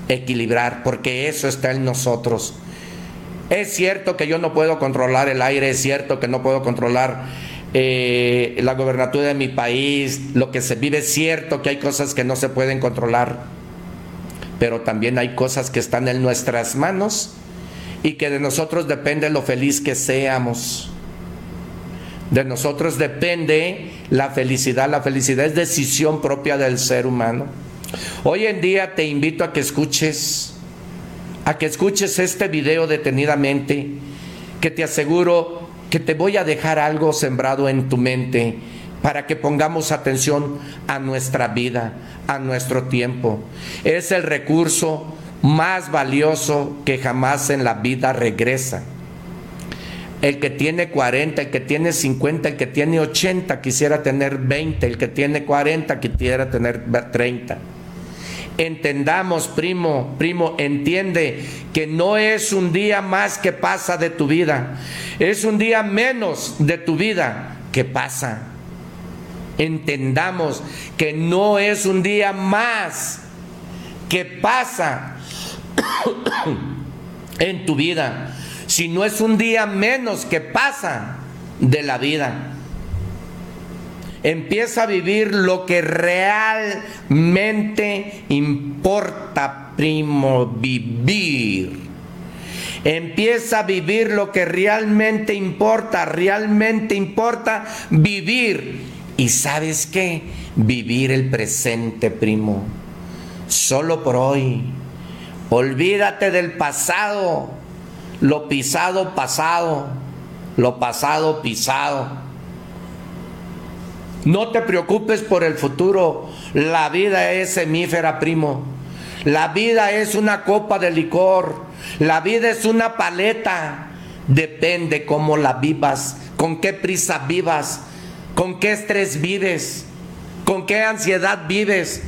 equilibrar, porque eso está en nosotros. Es cierto que yo no puedo controlar el aire, es cierto que no puedo controlar eh, la gobernatura de mi país, lo que se vive, es cierto que hay cosas que no se pueden controlar, pero también hay cosas que están en nuestras manos y que de nosotros depende lo feliz que seamos. De nosotros depende la felicidad. La felicidad es decisión propia del ser humano. Hoy en día te invito a que escuches, a que escuches este video detenidamente, que te aseguro que te voy a dejar algo sembrado en tu mente para que pongamos atención a nuestra vida, a nuestro tiempo. Es el recurso más valioso que jamás en la vida regresa el que tiene 40, el que tiene 50, el que tiene 80 quisiera tener 20, el que tiene 40 quisiera tener 30. Entendamos, primo, primo, entiende que no es un día más que pasa de tu vida, es un día menos de tu vida que pasa. Entendamos que no es un día más que pasa en tu vida si no es un día menos que pasa de la vida. Empieza a vivir lo que realmente importa, primo, vivir. Empieza a vivir lo que realmente importa, realmente importa vivir. ¿Y sabes qué? Vivir el presente, primo. Solo por hoy. Olvídate del pasado lo pisado, pasado. Lo pasado, pisado. No te preocupes por el futuro. La vida es semífera, primo. La vida es una copa de licor. La vida es una paleta. Depende cómo la vivas, con qué prisa vivas, con qué estrés vives, con qué ansiedad vives.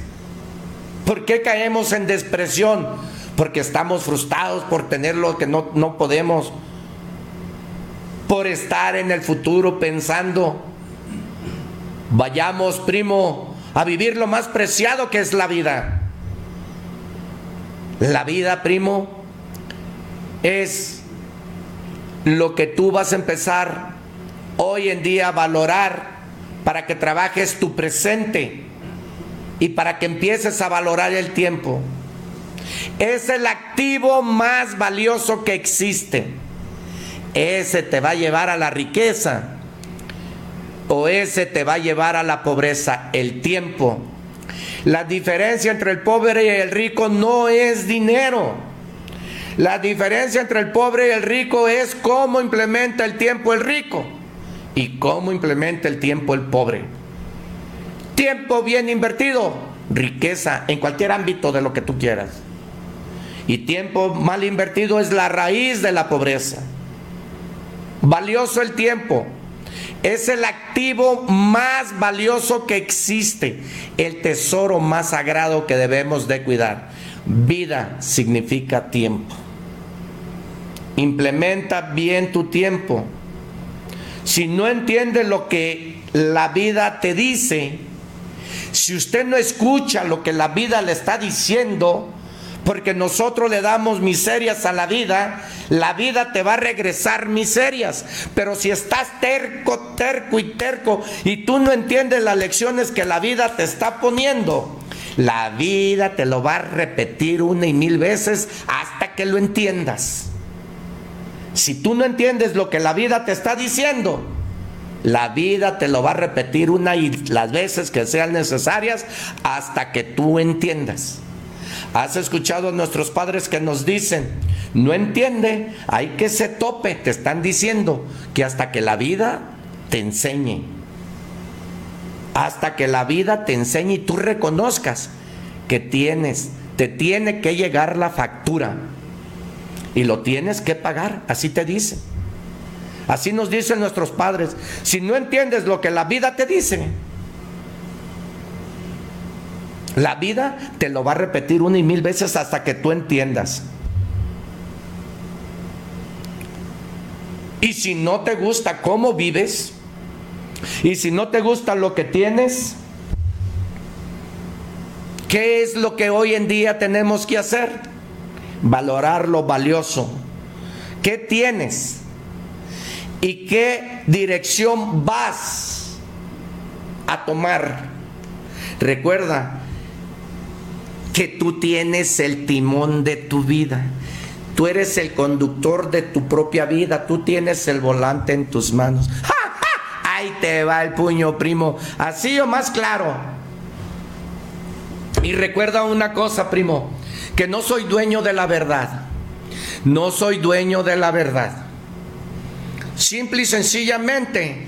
¿Por qué caemos en depresión? Porque estamos frustrados por tener lo que no, no podemos, por estar en el futuro pensando, vayamos, primo, a vivir lo más preciado que es la vida. La vida, primo, es lo que tú vas a empezar hoy en día a valorar para que trabajes tu presente y para que empieces a valorar el tiempo. Es el activo más valioso que existe. Ese te va a llevar a la riqueza o ese te va a llevar a la pobreza, el tiempo. La diferencia entre el pobre y el rico no es dinero. La diferencia entre el pobre y el rico es cómo implementa el tiempo el rico y cómo implementa el tiempo el pobre. Tiempo bien invertido, riqueza en cualquier ámbito de lo que tú quieras. Y tiempo mal invertido es la raíz de la pobreza. Valioso el tiempo. Es el activo más valioso que existe, el tesoro más sagrado que debemos de cuidar. Vida significa tiempo. Implementa bien tu tiempo. Si no entiende lo que la vida te dice, si usted no escucha lo que la vida le está diciendo, porque nosotros le damos miserias a la vida, la vida te va a regresar miserias. Pero si estás terco, terco y terco y tú no entiendes las lecciones que la vida te está poniendo, la vida te lo va a repetir una y mil veces hasta que lo entiendas. Si tú no entiendes lo que la vida te está diciendo, la vida te lo va a repetir una y las veces que sean necesarias hasta que tú entiendas. Has escuchado a nuestros padres que nos dicen, no entiende, hay que se tope, te están diciendo que hasta que la vida te enseñe. hasta que la vida te enseñe y tú reconozcas que tienes, te tiene que llegar la factura y lo tienes que pagar, así te dice. Así nos dicen nuestros padres. Si no entiendes lo que la vida te dice, la vida te lo va a repetir una y mil veces hasta que tú entiendas. Y si no te gusta cómo vives, y si no te gusta lo que tienes, ¿qué es lo que hoy en día tenemos que hacer? Valorar lo valioso. ¿Qué tienes? ¿Y qué dirección vas a tomar? Recuerda que tú tienes el timón de tu vida. Tú eres el conductor de tu propia vida. Tú tienes el volante en tus manos. ¡Ja! Ahí te va el puño, primo. Así o más claro. Y recuerda una cosa, primo, que no soy dueño de la verdad. No soy dueño de la verdad. Simple y sencillamente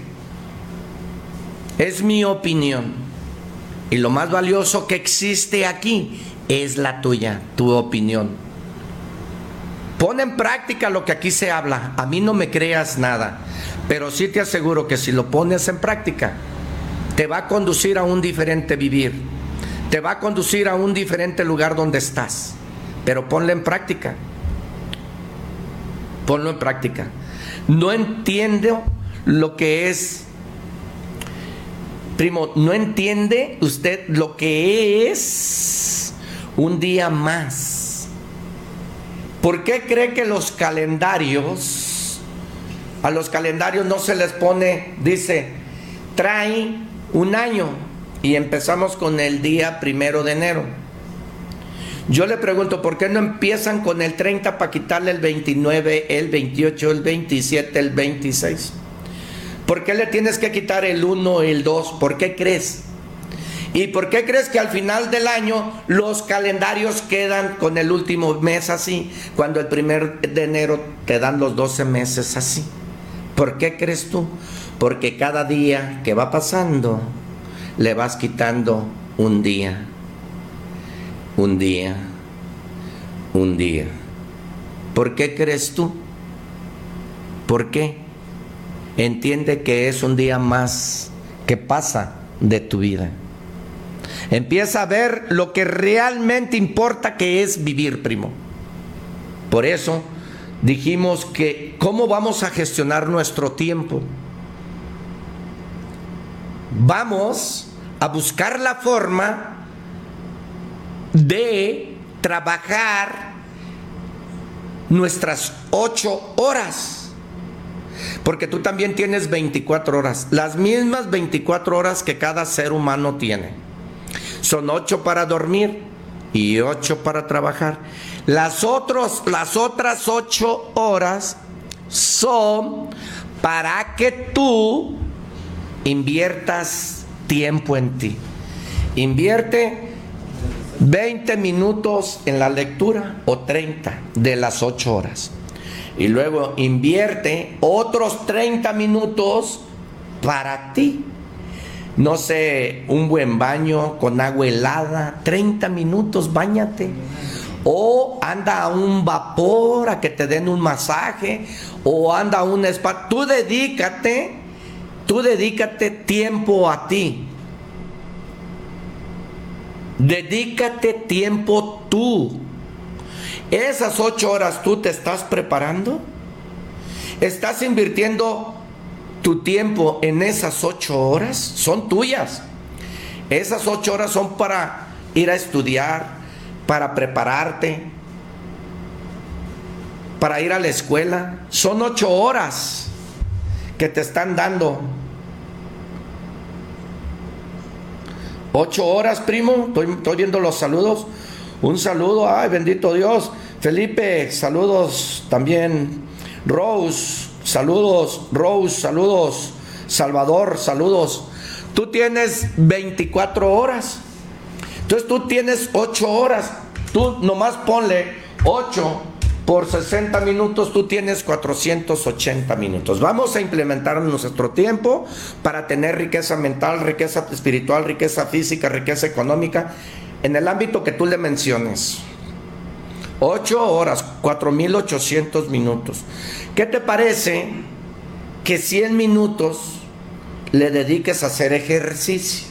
es mi opinión. Y lo más valioso que existe aquí es la tuya, tu opinión. Pon en práctica lo que aquí se habla. A mí no me creas nada. Pero sí te aseguro que si lo pones en práctica, te va a conducir a un diferente vivir. Te va a conducir a un diferente lugar donde estás. Pero ponlo en práctica. Ponlo en práctica. No entiendo lo que es. Primo, no entiende usted lo que es un día más. ¿Por qué cree que los calendarios a los calendarios no se les pone, dice, trae un año y empezamos con el día primero de enero. Yo le pregunto, ¿por qué no empiezan con el 30 para quitarle el 29, el 28, el 27, el 26? ¿Por qué le tienes que quitar el 1, el 2? ¿Por qué crees? ¿Y por qué crees que al final del año los calendarios quedan con el último mes así, cuando el primer de enero te dan los 12 meses así? ¿Por qué crees tú? Porque cada día que va pasando le vas quitando un día, un día, un día. ¿Por qué crees tú? ¿Por qué? Entiende que es un día más que pasa de tu vida. Empieza a ver lo que realmente importa que es vivir, primo. Por eso dijimos que cómo vamos a gestionar nuestro tiempo. Vamos a buscar la forma de trabajar nuestras ocho horas. Porque tú también tienes 24 horas, las mismas 24 horas que cada ser humano tiene. Son ocho para dormir y ocho para trabajar. Las, las otras ocho horas son para que tú inviertas tiempo en ti. Invierte 20 minutos en la lectura o 30 de las ocho horas. Y luego invierte otros 30 minutos para ti. No sé, un buen baño con agua helada, 30 minutos, bañate o anda a un vapor a que te den un masaje, o anda a un spa. Tú dedícate, tú dedícate tiempo a ti. Dedícate tiempo tú. Esas ocho horas tú te estás preparando. Estás invirtiendo tu tiempo en esas ocho horas. Son tuyas. Esas ocho horas son para ir a estudiar, para prepararte, para ir a la escuela. Son ocho horas que te están dando. Ocho horas, primo. Estoy, viendo los saludos. Un saludo, ay, bendito Dios. Felipe, saludos también. Rose, saludos. Rose, saludos. Salvador, saludos. Tú tienes 24 horas. Entonces tú tienes ocho horas. Tú nomás ponle ocho por 60 minutos tú tienes 480 minutos. Vamos a implementar nuestro tiempo para tener riqueza mental, riqueza espiritual, riqueza física, riqueza económica, en el ámbito que tú le menciones. 8 horas, 4.800 minutos. ¿Qué te parece que 100 minutos le dediques a hacer ejercicio?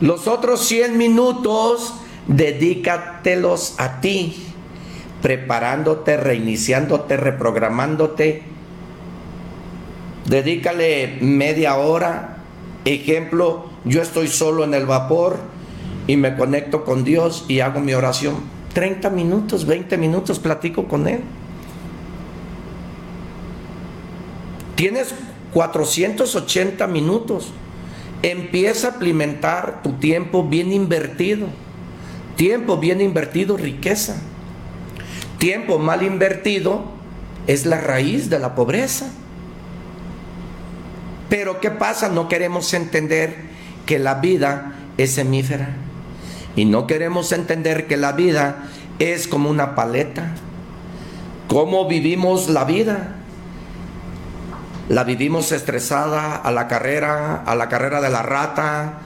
Los otros 100 minutos dedícatelos a ti, preparándote, reiniciándote, reprogramándote. Dedícale media hora. Ejemplo, yo estoy solo en el vapor y me conecto con Dios y hago mi oración. 30 minutos, 20 minutos platico con Él. Tienes 480 minutos. Empieza a implementar tu tiempo bien invertido. Tiempo bien invertido, riqueza. Tiempo mal invertido es la raíz de la pobreza. Pero ¿qué pasa? No queremos entender que la vida es hemífera. Y no queremos entender que la vida es como una paleta. ¿Cómo vivimos la vida? La vivimos estresada a la carrera, a la carrera de la rata,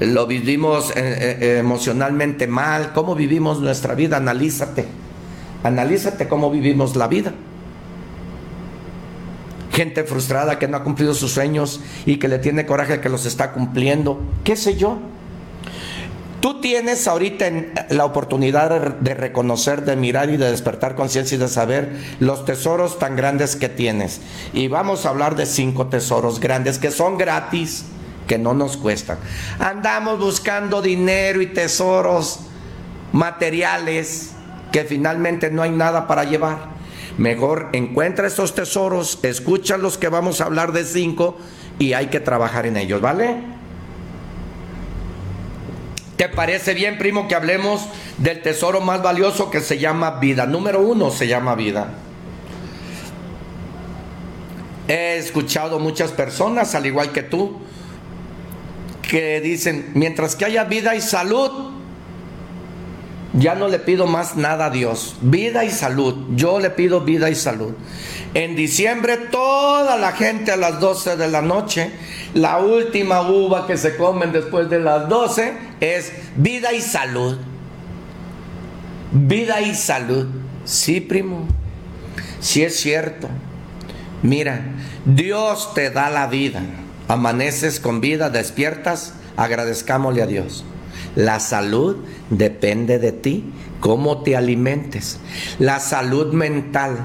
lo vivimos eh, eh, emocionalmente mal, cómo vivimos nuestra vida, analízate, analízate cómo vivimos la vida. Gente frustrada que no ha cumplido sus sueños y que le tiene coraje que los está cumpliendo, qué sé yo. Tú tienes ahorita la oportunidad de reconocer, de mirar y de despertar conciencia y de saber los tesoros tan grandes que tienes. Y vamos a hablar de cinco tesoros grandes que son gratis que no nos cuestan. Andamos buscando dinero y tesoros materiales que finalmente no hay nada para llevar. Mejor encuentra esos tesoros, escucha los que vamos a hablar de cinco y hay que trabajar en ellos, ¿vale? ¿Te parece bien, primo, que hablemos del tesoro más valioso que se llama vida? Número uno se llama vida. He escuchado muchas personas, al igual que tú, que dicen, mientras que haya vida y salud, ya no le pido más nada a Dios. Vida y salud. Yo le pido vida y salud. En diciembre toda la gente a las 12 de la noche, la última uva que se comen después de las 12 es vida y salud. Vida y salud. Sí, primo. Sí es cierto. Mira, Dios te da la vida amaneces con vida, despiertas, agradezcámosle a Dios. La salud depende de ti, cómo te alimentes. La salud mental,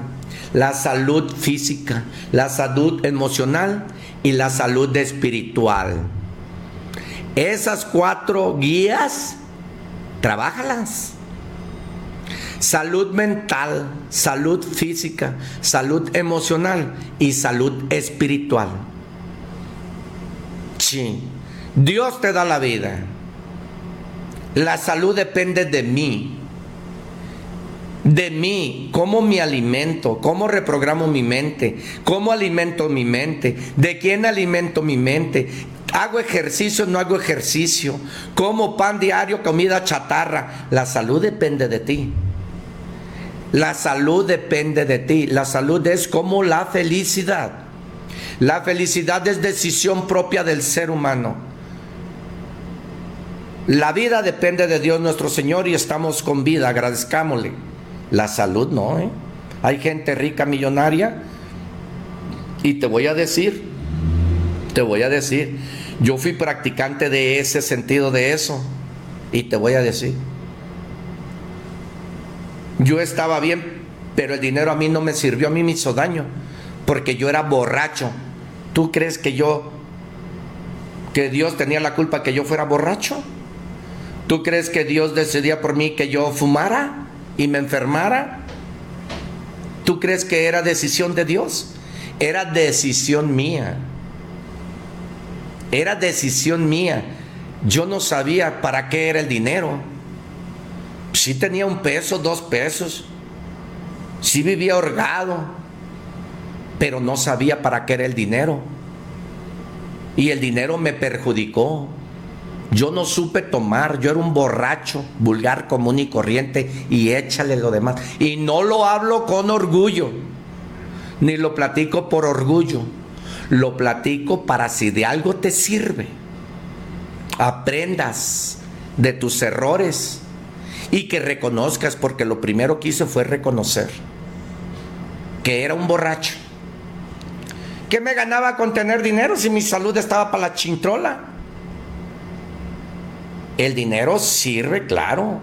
la salud física, la salud emocional y la salud espiritual. Esas cuatro guías, trabájalas. Salud mental, salud física, salud emocional y salud espiritual. Sí, Dios te da la vida. La salud depende de mí. De mí, cómo me alimento, cómo reprogramo mi mente, cómo alimento mi mente, de quién alimento mi mente, hago ejercicio, no hago ejercicio, como pan diario, comida chatarra. La salud depende de ti. La salud depende de ti. La salud es como la felicidad. La felicidad es decisión propia del ser humano. La vida depende de Dios nuestro Señor y estamos con vida, agradezcámosle. La salud no, ¿eh? Hay gente rica, millonaria, y te voy a decir, te voy a decir, yo fui practicante de ese sentido de eso, y te voy a decir, yo estaba bien, pero el dinero a mí no me sirvió, a mí me hizo daño, porque yo era borracho ¿Tú crees que yo, que Dios tenía la culpa que yo fuera borracho? ¿Tú crees que Dios decidía por mí que yo fumara y me enfermara? ¿Tú crees que era decisión de Dios? Era decisión mía. Era decisión mía. Yo no sabía para qué era el dinero. Sí tenía un peso, dos pesos. Sí vivía holgado pero no sabía para qué era el dinero. Y el dinero me perjudicó, Yo no supe tomar, yo era un borracho, vulgar, común y corriente, y échale lo demás. Y no lo hablo con orgullo, ni lo platico por orgullo, lo platico para si de algo te sirve. Aprendas de tus errores y que reconozcas, porque lo primero que hice fue reconocer que era un borracho. ¿Qué me ganaba con tener dinero si mi salud estaba para la chintrola? El dinero sirve, claro.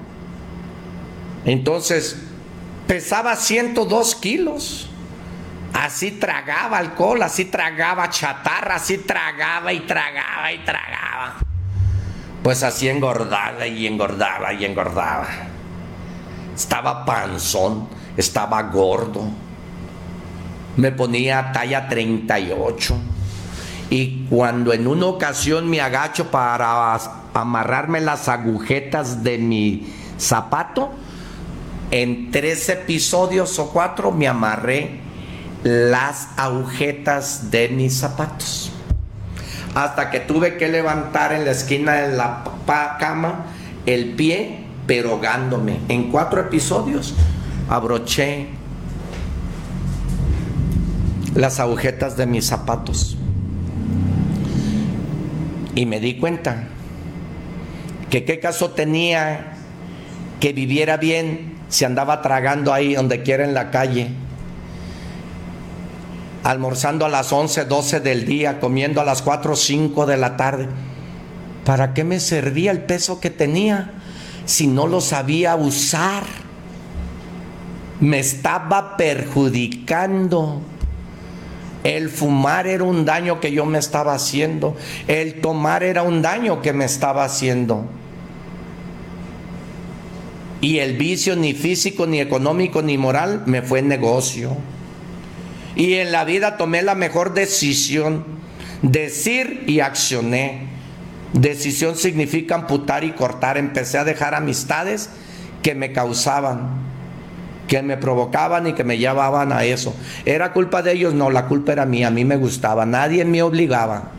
Entonces, pesaba 102 kilos. Así tragaba alcohol, así tragaba chatarra, así tragaba y tragaba y tragaba. Pues así engordaba y engordaba y engordaba. Estaba panzón, estaba gordo. Me ponía talla 38 y cuando en una ocasión me agacho para amarrarme las agujetas de mi zapato, en tres episodios o cuatro me amarré las agujetas de mis zapatos. Hasta que tuve que levantar en la esquina de la cama el pie, perogándome. En cuatro episodios abroché las agujetas de mis zapatos. Y me di cuenta que qué caso tenía que viviera bien si andaba tragando ahí donde quiera en la calle, almorzando a las 11, 12 del día, comiendo a las 4 o 5 de la tarde. ¿Para qué me servía el peso que tenía si no lo sabía usar? Me estaba perjudicando. El fumar era un daño que yo me estaba haciendo. El tomar era un daño que me estaba haciendo. Y el vicio ni físico, ni económico, ni moral me fue negocio. Y en la vida tomé la mejor decisión. Decir y accioné. Decisión significa amputar y cortar. Empecé a dejar amistades que me causaban que me provocaban y que me llevaban a eso. ¿Era culpa de ellos? No, la culpa era mía, a mí me gustaba, nadie me obligaba.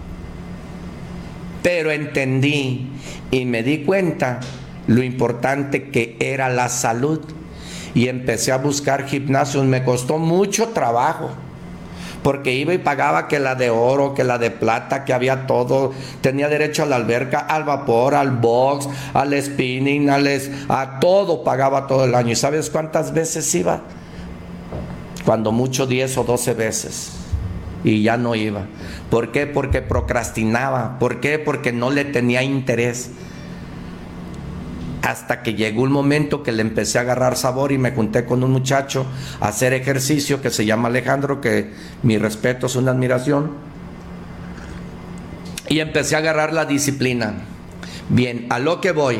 Pero entendí y me di cuenta lo importante que era la salud y empecé a buscar gimnasios, me costó mucho trabajo porque iba y pagaba que la de oro, que la de plata, que había todo, tenía derecho a la alberca, al vapor, al box, al spinning, a todo, pagaba todo el año. ¿Y sabes cuántas veces iba? Cuando mucho 10 o 12 veces. Y ya no iba. ¿Por qué? Porque procrastinaba. ¿Por qué? Porque no le tenía interés hasta que llegó un momento que le empecé a agarrar sabor y me junté con un muchacho a hacer ejercicio que se llama Alejandro, que mi respeto es una admiración. Y empecé a agarrar la disciplina. Bien, a lo que voy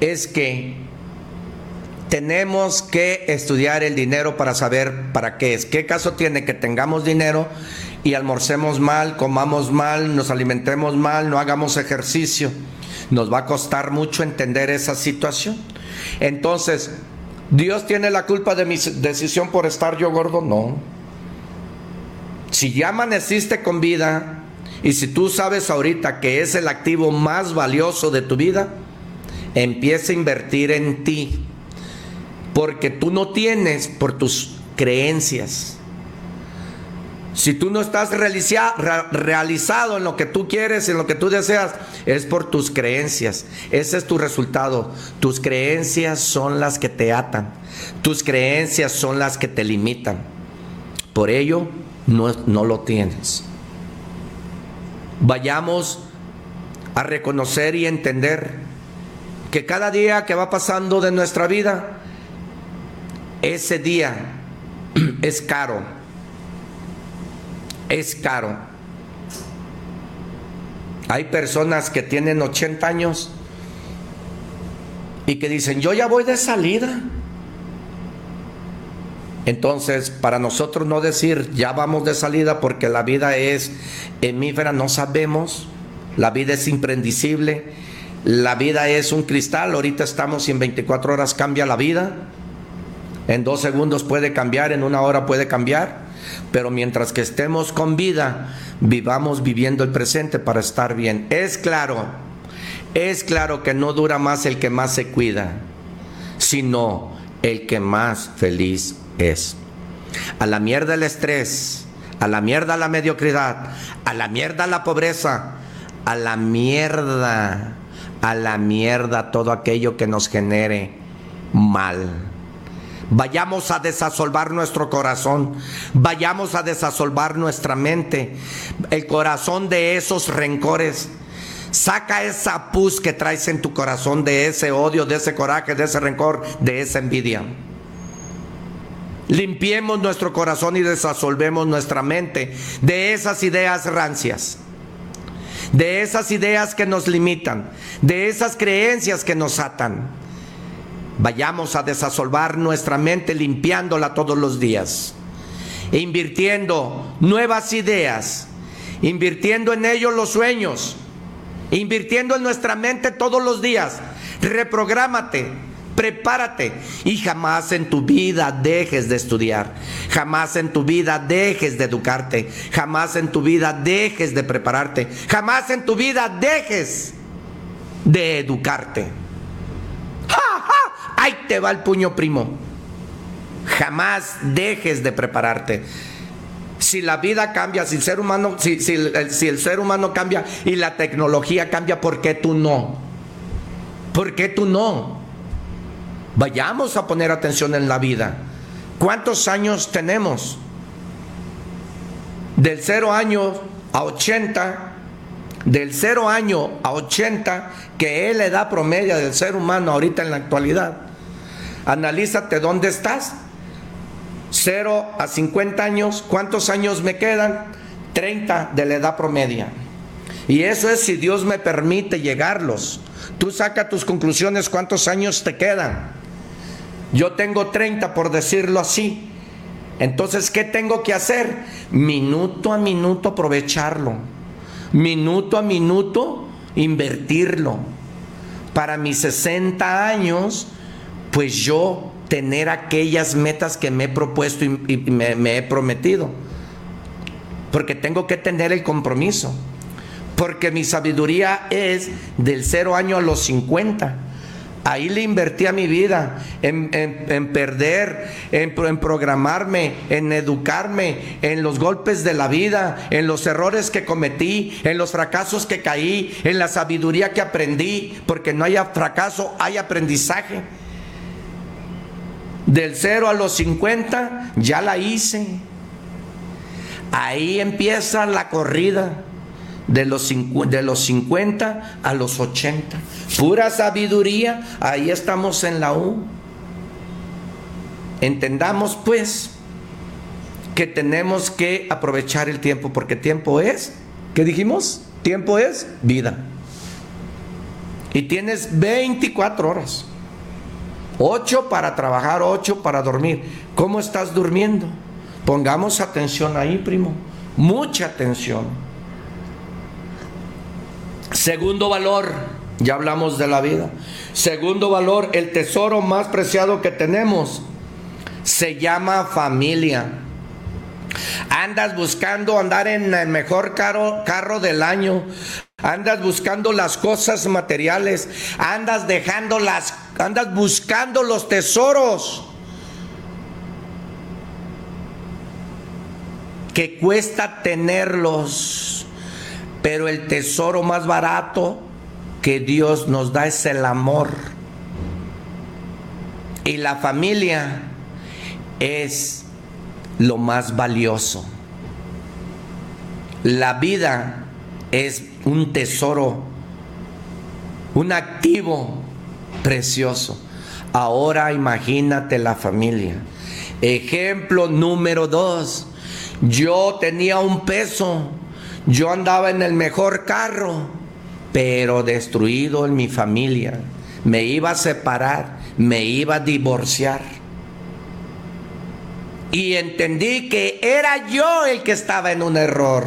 es que tenemos que estudiar el dinero para saber para qué es. ¿Qué caso tiene que tengamos dinero y almorcemos mal, comamos mal, nos alimentemos mal, no hagamos ejercicio? Nos va a costar mucho entender esa situación. Entonces, ¿Dios tiene la culpa de mi decisión por estar yo gordo? No. Si ya amaneciste con vida y si tú sabes ahorita que es el activo más valioso de tu vida, empieza a invertir en ti. Porque tú no tienes por tus creencias. Si tú no estás realizado en lo que tú quieres, en lo que tú deseas, es por tus creencias. Ese es tu resultado. Tus creencias son las que te atan. Tus creencias son las que te limitan. Por ello, no, no lo tienes. Vayamos a reconocer y entender que cada día que va pasando de nuestra vida, ese día es caro es caro. Hay personas que tienen 80 años y que dicen, yo ya voy de salida. Entonces, para nosotros no decir ya vamos de salida porque la vida es hemífera, no sabemos, la vida es imprendicible, la vida es un cristal, ahorita estamos y en 24 horas cambia la vida, en dos segundos puede cambiar, en una hora puede cambiar. Pero mientras que estemos con vida, vivamos viviendo el presente para estar bien. Es claro, Es claro que no dura más el que más se cuida, sino el que más feliz es. A la mierda el estrés, a la mierda la mediocridad, a la mierda la pobreza, a la mierda, a la mierda todo aquello que nos genere mal. Vayamos a desasolvar nuestro corazón, vayamos a desasolvar nuestra mente, el corazón de esos rencores, Saca esa pus que traes en tu corazón de ese odio, de ese coraje, de ese rencor, de esa envidia. Limpiemos nuestro corazón y desasolvemos nuestra mente de esas ideas rancias, de esas ideas que nos limitan, de esas creencias que nos atan. Vayamos a desasolvar nuestra mente limpiándola todos los días, invirtiendo nuevas ideas, invirtiendo en ellos los sueños, invirtiendo en nuestra mente todos los días. Reprográmate, prepárate y jamás en tu vida dejes de estudiar, jamás en tu vida dejes de educarte, jamás en tu vida dejes de prepararte, jamás en tu vida dejes de educarte. Ahí te va el puño primo. Jamás dejes de prepararte si la vida cambia, si el ser humano, si, el, si el ser humano cambia y la tecnología cambia, ¿por qué tú no? ¿Por qué tú no? Vayamos a poner atención en la vida. ¿Cuántos años tenemos? Del cero año a 80, del cero año a 80, que es la edad promedio del ser humano ahorita en la actualidad. Analízate dónde estás 0 a 50 años, ¿cuántos años me quedan? 30 de la edad promedia. Y eso es si Dios me permite llegarlos. Tú saca tus conclusiones, ¿cuántos años te quedan? Yo tengo 30 por decirlo así. Entonces, ¿qué tengo que hacer? Minuto a minuto aprovecharlo. Minuto a minuto invertirlo. Para mis 60 años, pues yo tener aquellas metas que me he propuesto y, me, he prometido. Porque tengo que tener el compromiso. Porque mi sabiduría es del cero año a los 50. Ahí le invertí a mi vida en, perder, en, en, programarme, en educarme, en los golpes de la vida, en los errores que cometí, en los fracasos que caí, en la sabiduría que aprendí, porque no haya fracaso, hay aprendizaje. Del 0 a los 50 ya la hice. Ahí empieza la corrida de los, de los 50 a los 80. Pura sabiduría, ahí estamos en la U. Entendamos pues que tenemos que aprovechar el tiempo, porque tiempo es, ¿qué dijimos? Tiempo es vida. Y tienes 24 horas. Ocho para trabajar, ocho para dormir. ¿Cómo estás durmiendo? Pongamos atención ahí, primo. Mucha atención. Segundo valor, ya hablamos de la vida. Segundo valor, el tesoro más preciado que tenemos se llama familia. Andas buscando andar en el mejor carro, carro del año. Andas buscando las cosas materiales. Andas dejando las andas buscando los tesoros que cuesta tenerlos, pero el tesoro más barato que Dios nos da es el amor. Y la familia es lo más valioso. La vida es un tesoro, un activo precioso. Ahora imagínate la familia. Ejemplo número dos. Yo tenía un peso. Yo andaba en el mejor carro, pero destruido en mi familia. Me iba a separar, me iba a divorciar. Y entendí que era yo el que estaba en un error.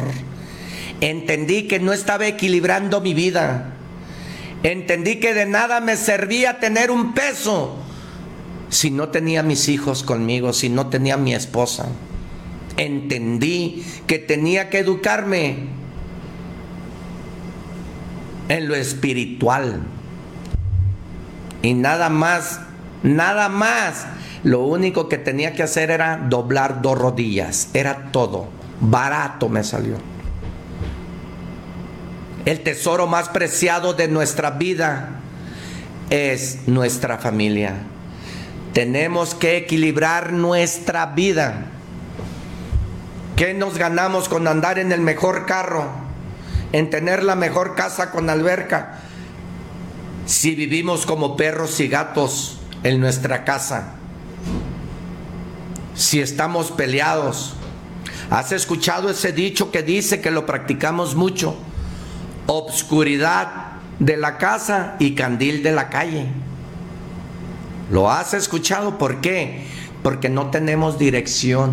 Entendí que no estaba equilibrando mi vida Entendí que de nada me servía tener un peso si no tenía mis hijos conmigo, si no tenía mi esposa. Entendí que tenía que educarme. en lo espiritual. Y nada más, nada más. Lo único que tenía que hacer era doblar dos rodillas. Era todo. Barato me salió. El tesoro más preciado de nuestra vida es nuestra familia. Tenemos que equilibrar nuestra vida. ¿Qué nos ganamos con andar en el mejor carro? En tener la mejor casa con alberca. Si vivimos como perros y gatos en nuestra casa. Si estamos peleados. ¿Has escuchado ese dicho que dice que lo practicamos mucho? Obscuridad de la casa y candil de la calle. ¿Lo has escuchado? ¿Por qué? Porque no tenemos dirección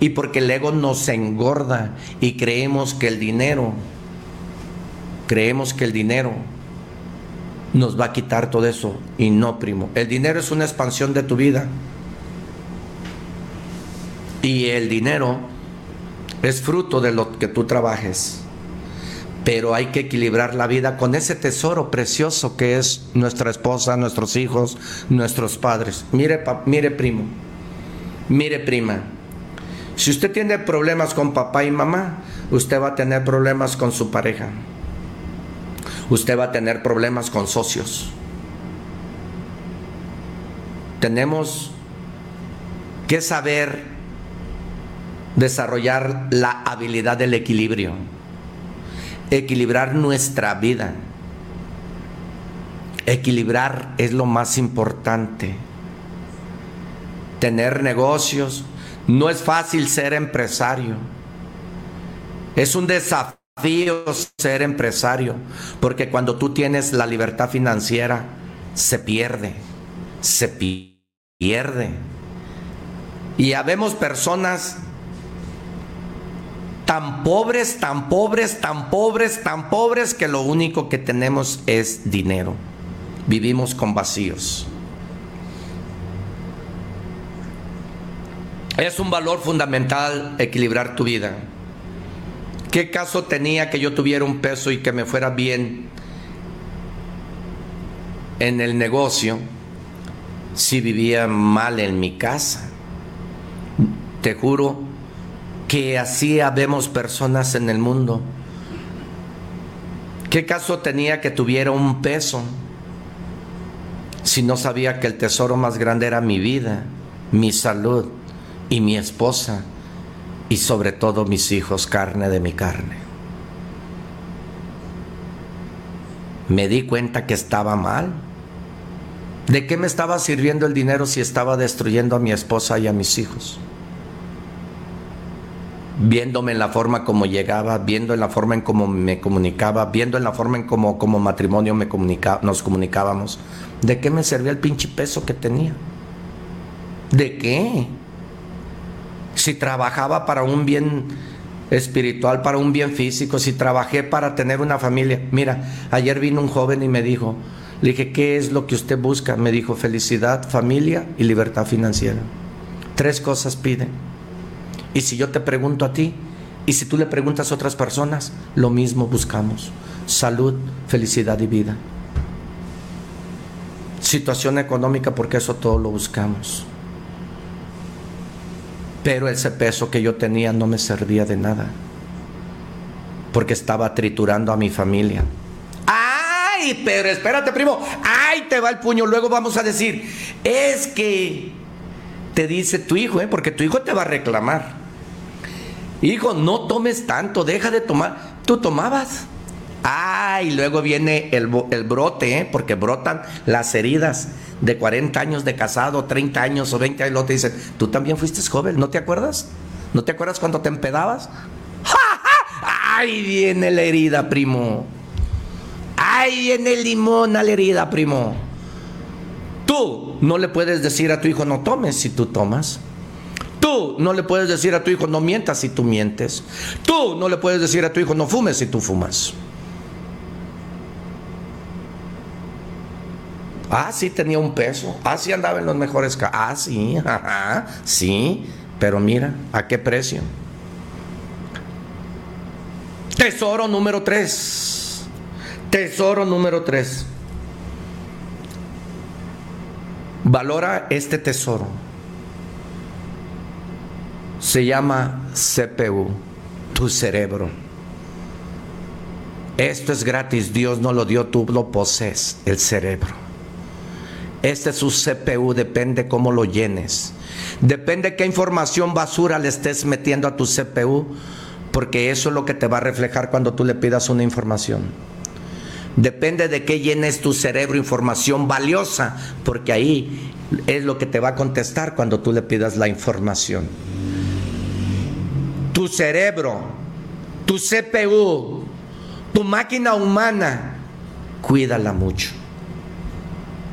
y porque el ego nos engorda y creemos que el dinero, creemos que el dinero nos va a quitar todo eso y no, primo. El dinero es una expansión de tu vida. Y el dinero es fruto de lo que tú trabajes pero hay que equilibrar la vida con ese tesoro precioso que es nuestra esposa, nuestros hijos, nuestros padres. Mire, mire primo, mire prima, si usted tiene problemas con papá y mamá, usted va a tener problemas con su pareja. Usted va a tener problemas con socios. Tenemos que saber desarrollar la habilidad del equilibrio equilibrar nuestra vida. Equilibrar es lo más importante. Tener negocios. No es fácil ser empresario. Es un desafío ser empresario, porque cuando tú tienes la libertad financiera, se pierde, se pierde. Y habemos personas tan pobres, tan pobres, tan pobres, tan pobres que lo único que tenemos es dinero. Vivimos con vacíos. Es un valor fundamental equilibrar tu vida. ¿Qué caso tenía que yo tuviera un peso y que me fuera bien en el negocio si vivía mal en mi casa? Te juro que así habemos personas en el mundo. ¿Qué caso tenía que tuviera un peso si no sabía que el tesoro más grande era mi vida, mi salud y mi esposa y sobre todo mis hijos, carne de mi carne? Me di cuenta que estaba mal. ¿De qué me estaba sirviendo el dinero si estaba destruyendo a mi esposa y a mis hijos? Viéndome en la forma como llegaba, viendo en la forma en cómo me comunicaba, viendo en la forma en cómo como matrimonio me comunica, nos comunicábamos. ¿De qué me servía el pinche peso que tenía? ¿De qué? Si trabajaba para un bien espiritual, para un bien físico, si trabajé para tener una familia. Mira, ayer vino un joven y me dijo, le dije, ¿qué es lo que usted busca? Me dijo, felicidad, familia y libertad financiera. Tres cosas pide y si yo te pregunto a ti, y si tú le preguntas a otras personas, lo mismo buscamos. Salud, felicidad y vida. Situación económica, porque eso todo lo buscamos. Pero ese peso que yo tenía no me servía de nada. Porque estaba triturando a mi familia. ¡Ay! Pero espérate, primo. ¡Ay! Te va el puño. Luego vamos a decir, es que te dice tu hijo, ¿eh? porque tu hijo te va a reclamar. Hijo, no tomes tanto, deja de tomar. Tú tomabas. Ah, y luego viene el, brote, ¿eh? porque brotan las heridas de 40 años de casado, 30 años o 20 años. Luego te dicen, tú también fuiste joven, ¿no te acuerdas? ¿No te acuerdas cuando te empedabas? ¡Ja, ay viene la herida, primo! ¡Ay, viene el limón a la herida, primo! Tú no le puedes decir a tu hijo, no tomes si tú tomas. Tú no le puedes decir a tu hijo no mientas si tú mientes. Tú no le puedes decir a tu hijo no fumes si tú fumas. Ah, sí tenía un peso. Ah, sí andaba en los mejores. Ah, sí, ajá, sí. Pero mira, ¿a qué precio? Tesoro número tres. Tesoro número tres. Valora este tesoro. Se llama CPU, tu cerebro. Esto es gratis, Dios no lo dio, tú lo posees, el cerebro. Este es su CPU, depende cómo lo llenes. Depende qué información basura le estés metiendo a tu CPU, porque eso es lo que te va a reflejar cuando tú le pidas una información. Depende de qué llenes tu cerebro información valiosa, porque ahí es lo que te va a contestar cuando tú le pidas la información. Tu cerebro, tu CPU, tu máquina humana, cuídala mucho.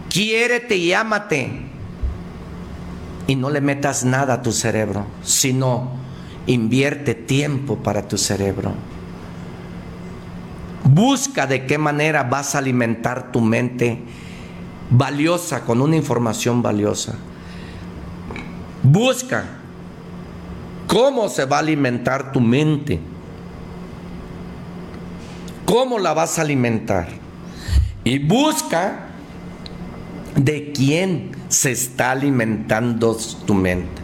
Quiérete y ámate. Y no le metas nada a tu cerebro, sino invierte tiempo para tu cerebro. Busca de qué manera vas a alimentar tu mente valiosa con una información valiosa. Busca cómo se va a alimentar tu mente. ¿Cómo la vas a alimentar? Y busca de quién se está alimentando tu mente.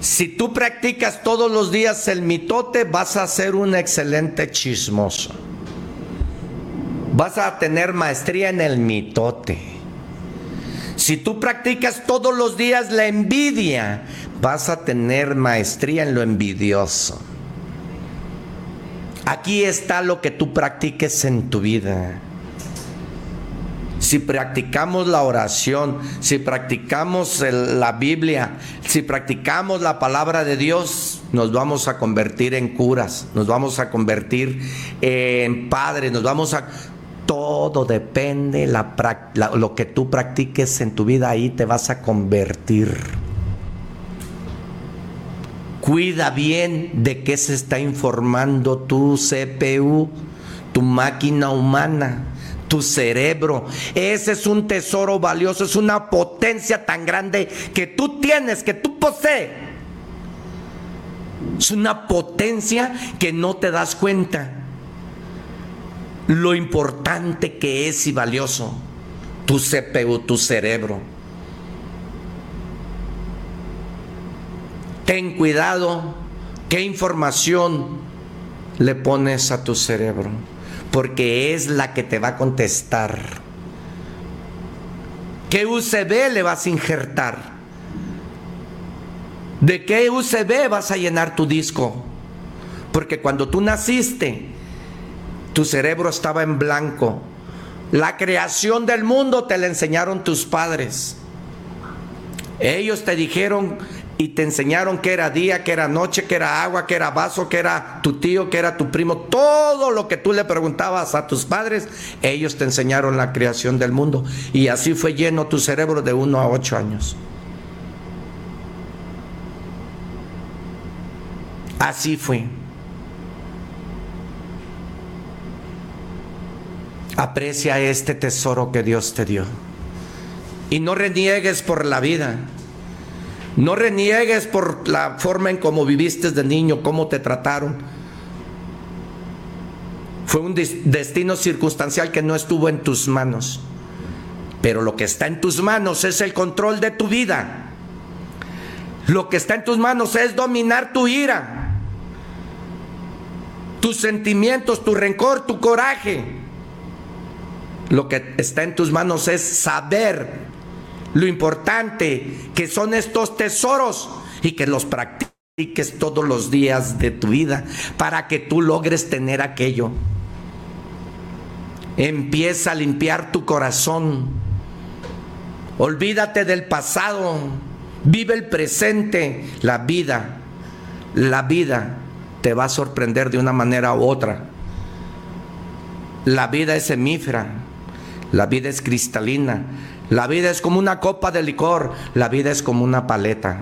Si tú practicas todos los días el mitote, vas a ser un excelente chismoso. Vas a tener maestría en el mitote. Si tú practicas todos los días la envidia, vas a tener maestría en lo envidioso. Aquí está lo que tú practiques en tu vida si practicamos la oración, si practicamos la Biblia, si practicamos la palabra de Dios, nos vamos a convertir en curas, nos vamos a convertir en padres, nos vamos a... Todo depende, lo que tú practiques en tu vida, ahí te vas a convertir. Cuida bien de qué se está informando tu CPU, tu máquina humana tu cerebro. Ese es un tesoro valioso, es una potencia tan grande que tú tienes, que tú posees. Es una potencia que no te das cuenta. Lo importante que es y valioso tu CPU, tu cerebro. Ten cuidado qué información le pones a tu cerebro porque es la que te va a contestar. ¿Qué USB le vas a injertar? ¿De qué USB vas a llenar tu disco? Porque cuando tú naciste, tu cerebro estaba en blanco. La creación del mundo te la enseñaron tus padres. Ellos te dijeron y te enseñaron que era día, que era noche, que era agua, que era vaso, que era tu tío, que era tu primo, todo lo que tú le preguntabas a tus padres, ellos te enseñaron la creación del mundo. Y así fue lleno tu cerebro de uno a ocho años. Así fue. Aprecia este tesoro que Dios te dio. Y no reniegues por la vida. No reniegues por la forma en cómo viviste de niño, cómo te trataron. Fue un destino circunstancial que no estuvo en tus manos. Pero lo que está en tus manos es el control de tu vida. Lo que está en tus manos es dominar tu ira, tus sentimientos, tu rencor, tu coraje. Lo que está en tus manos es saber lo importante que son estos tesoros y que los practiques todos los días de tu vida para que tú logres tener aquello. Empieza a limpiar tu corazón. Olvídate del pasado. Vive el presente. La vida, la vida te va a sorprender de una manera u otra. La vida es hemífera. La vida es cristalina. La vida es como una copa de licor, la vida es como una paleta.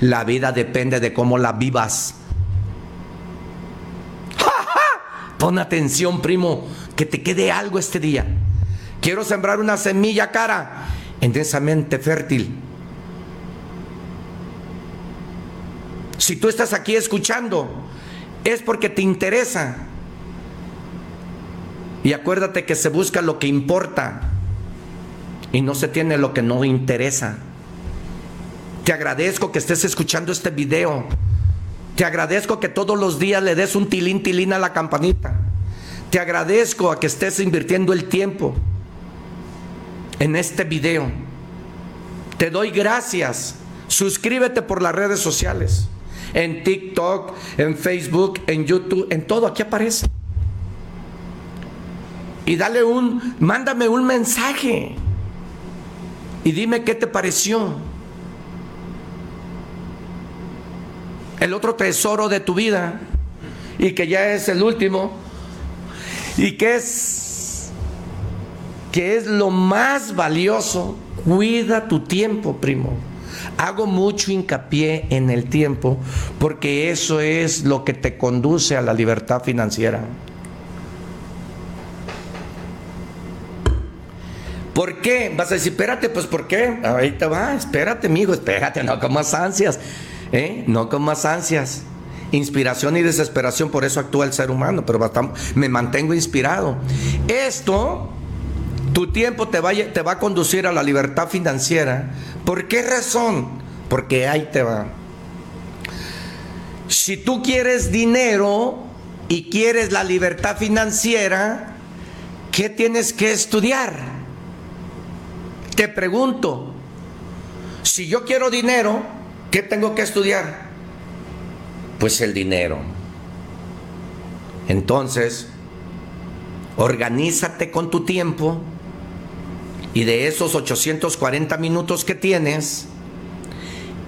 La vida depende de cómo la vivas. Pon atención, primo, que te quede algo este día. Quiero sembrar una semilla cara en esa mente fértil. Si tú estás aquí escuchando, es porque te interesa. Y acuérdate que se busca lo que importa y no se tiene lo que no interesa. Te agradezco que estés escuchando este video. Te agradezco que todos los días le des un tilín tilín a la campanita. Te agradezco a que estés invirtiendo el tiempo en este video. Te doy gracias. Suscríbete por las redes sociales. En TikTok, en Facebook, en YouTube, en todo. Aquí aparece. Y dale un, mándame un mensaje. Y dime qué te pareció. El otro tesoro de tu vida. Y que ya es el último. Y que es que es lo más valioso. Cuida tu tiempo, primo. Hago mucho hincapié en el tiempo porque eso es lo que te conduce a la libertad financiera. ¿Por qué? Vas a decir, espérate, pues ¿por qué? Te va, espérate, amigo, espérate, no con más ansias, ¿eh? No con más ansias. Inspiración y desesperación, por eso actúa el ser humano, pero me mantengo inspirado. Esto, tu tiempo te va, te va a conducir a la libertad financiera. ¿Por qué razón? Porque ahí te va. Si tú quieres dinero y quieres la libertad financiera, ¿qué tienes que estudiar? Te pregunto, si yo quiero dinero, ¿qué tengo que estudiar? Pues el dinero. Entonces, organízate con tu tiempo y de esos 840 minutos que tienes,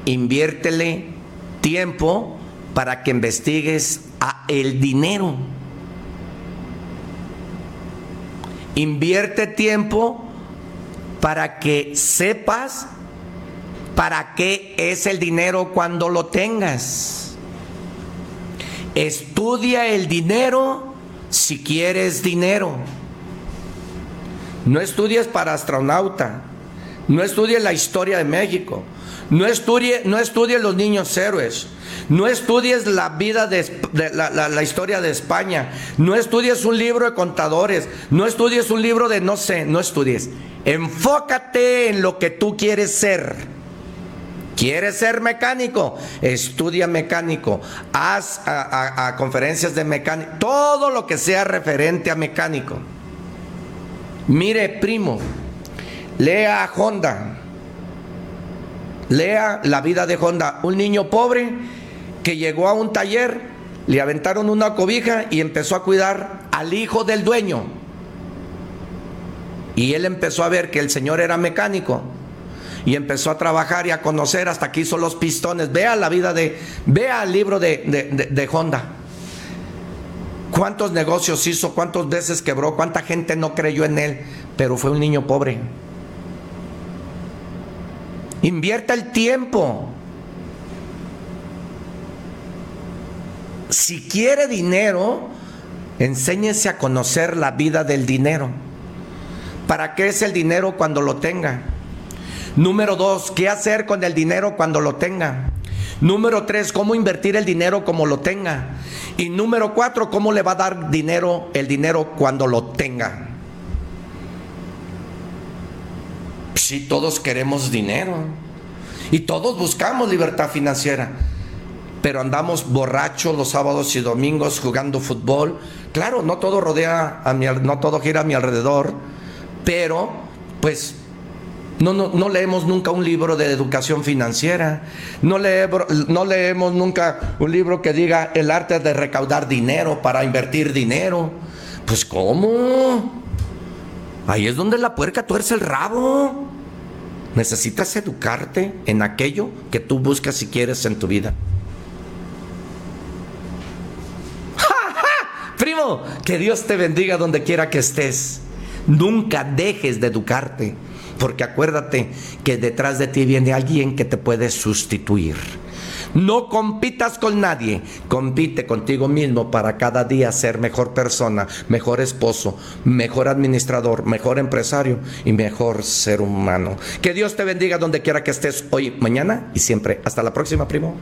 inviértele tiempo para que investigues a el dinero. Invierte tiempo para que sepas para qué es el dinero cuando lo tengas. Estudia el dinero si quieres dinero. No estudies para astronauta. No estudies la historia de México. No estudie, no estudie los niños héroes. No estudies la vida de, la, historia de España. No estudies un libro de contadores. No estudies un libro de no sé. No estudies. Enfócate en lo que tú quieres ser. ¿Quieres ser mecánico? Estudia mecánico. Haz a, conferencias de mecánico. Todo lo que sea referente a mecánico. Mire, primo, lea Honda. Lea la vida de Honda. Un niño pobre que llegó a un taller, le aventaron una cobija y empezó a cuidar al hijo del dueño. Y él empezó a ver que el señor era mecánico. Y empezó a trabajar y a conocer hasta que hizo los pistones. Vea la vida de, vea el libro de, de Honda. ¿Cuántos negocios hizo? ¿Cuántas veces quebró? ¿Cuánta gente no creyó en él? Pero fue un niño pobre. Invierta el tiempo. Si quiere dinero, enséñese a conocer la vida del dinero. ¿Para qué es el dinero cuando lo tenga? Número dos, ¿qué hacer con el dinero cuando lo tenga? Número tres, ¿cómo invertir el dinero como lo tenga? Y número cuatro, ¿cómo le va a dar dinero el dinero cuando lo tenga? Si todos queremos dinero y todos buscamos libertad financiera, pero andamos borrachos los sábados y domingos jugando fútbol. Claro, no todo rodea a mi, no todo gira a mi alrededor, pero pues no, no, leemos nunca un libro de educación financiera. No, no leemos nunca un libro que diga el arte de recaudar dinero para invertir dinero. Pues ¿cómo? Ahí es donde la puerca tuerce el rabo. Necesitas educarte en aquello que tú buscas si quieres en tu vida. Primo, que Dios te bendiga donde quiera que estés. Nunca dejes de educarte porque acuérdate que detrás de ti viene alguien que te puede sustituir. No compitas con nadie, compite contigo mismo para cada día ser mejor persona, mejor esposo, mejor administrador, mejor empresario y mejor ser humano. Que Dios te bendiga donde quiera que estés hoy, mañana y siempre. Hasta la próxima, primo.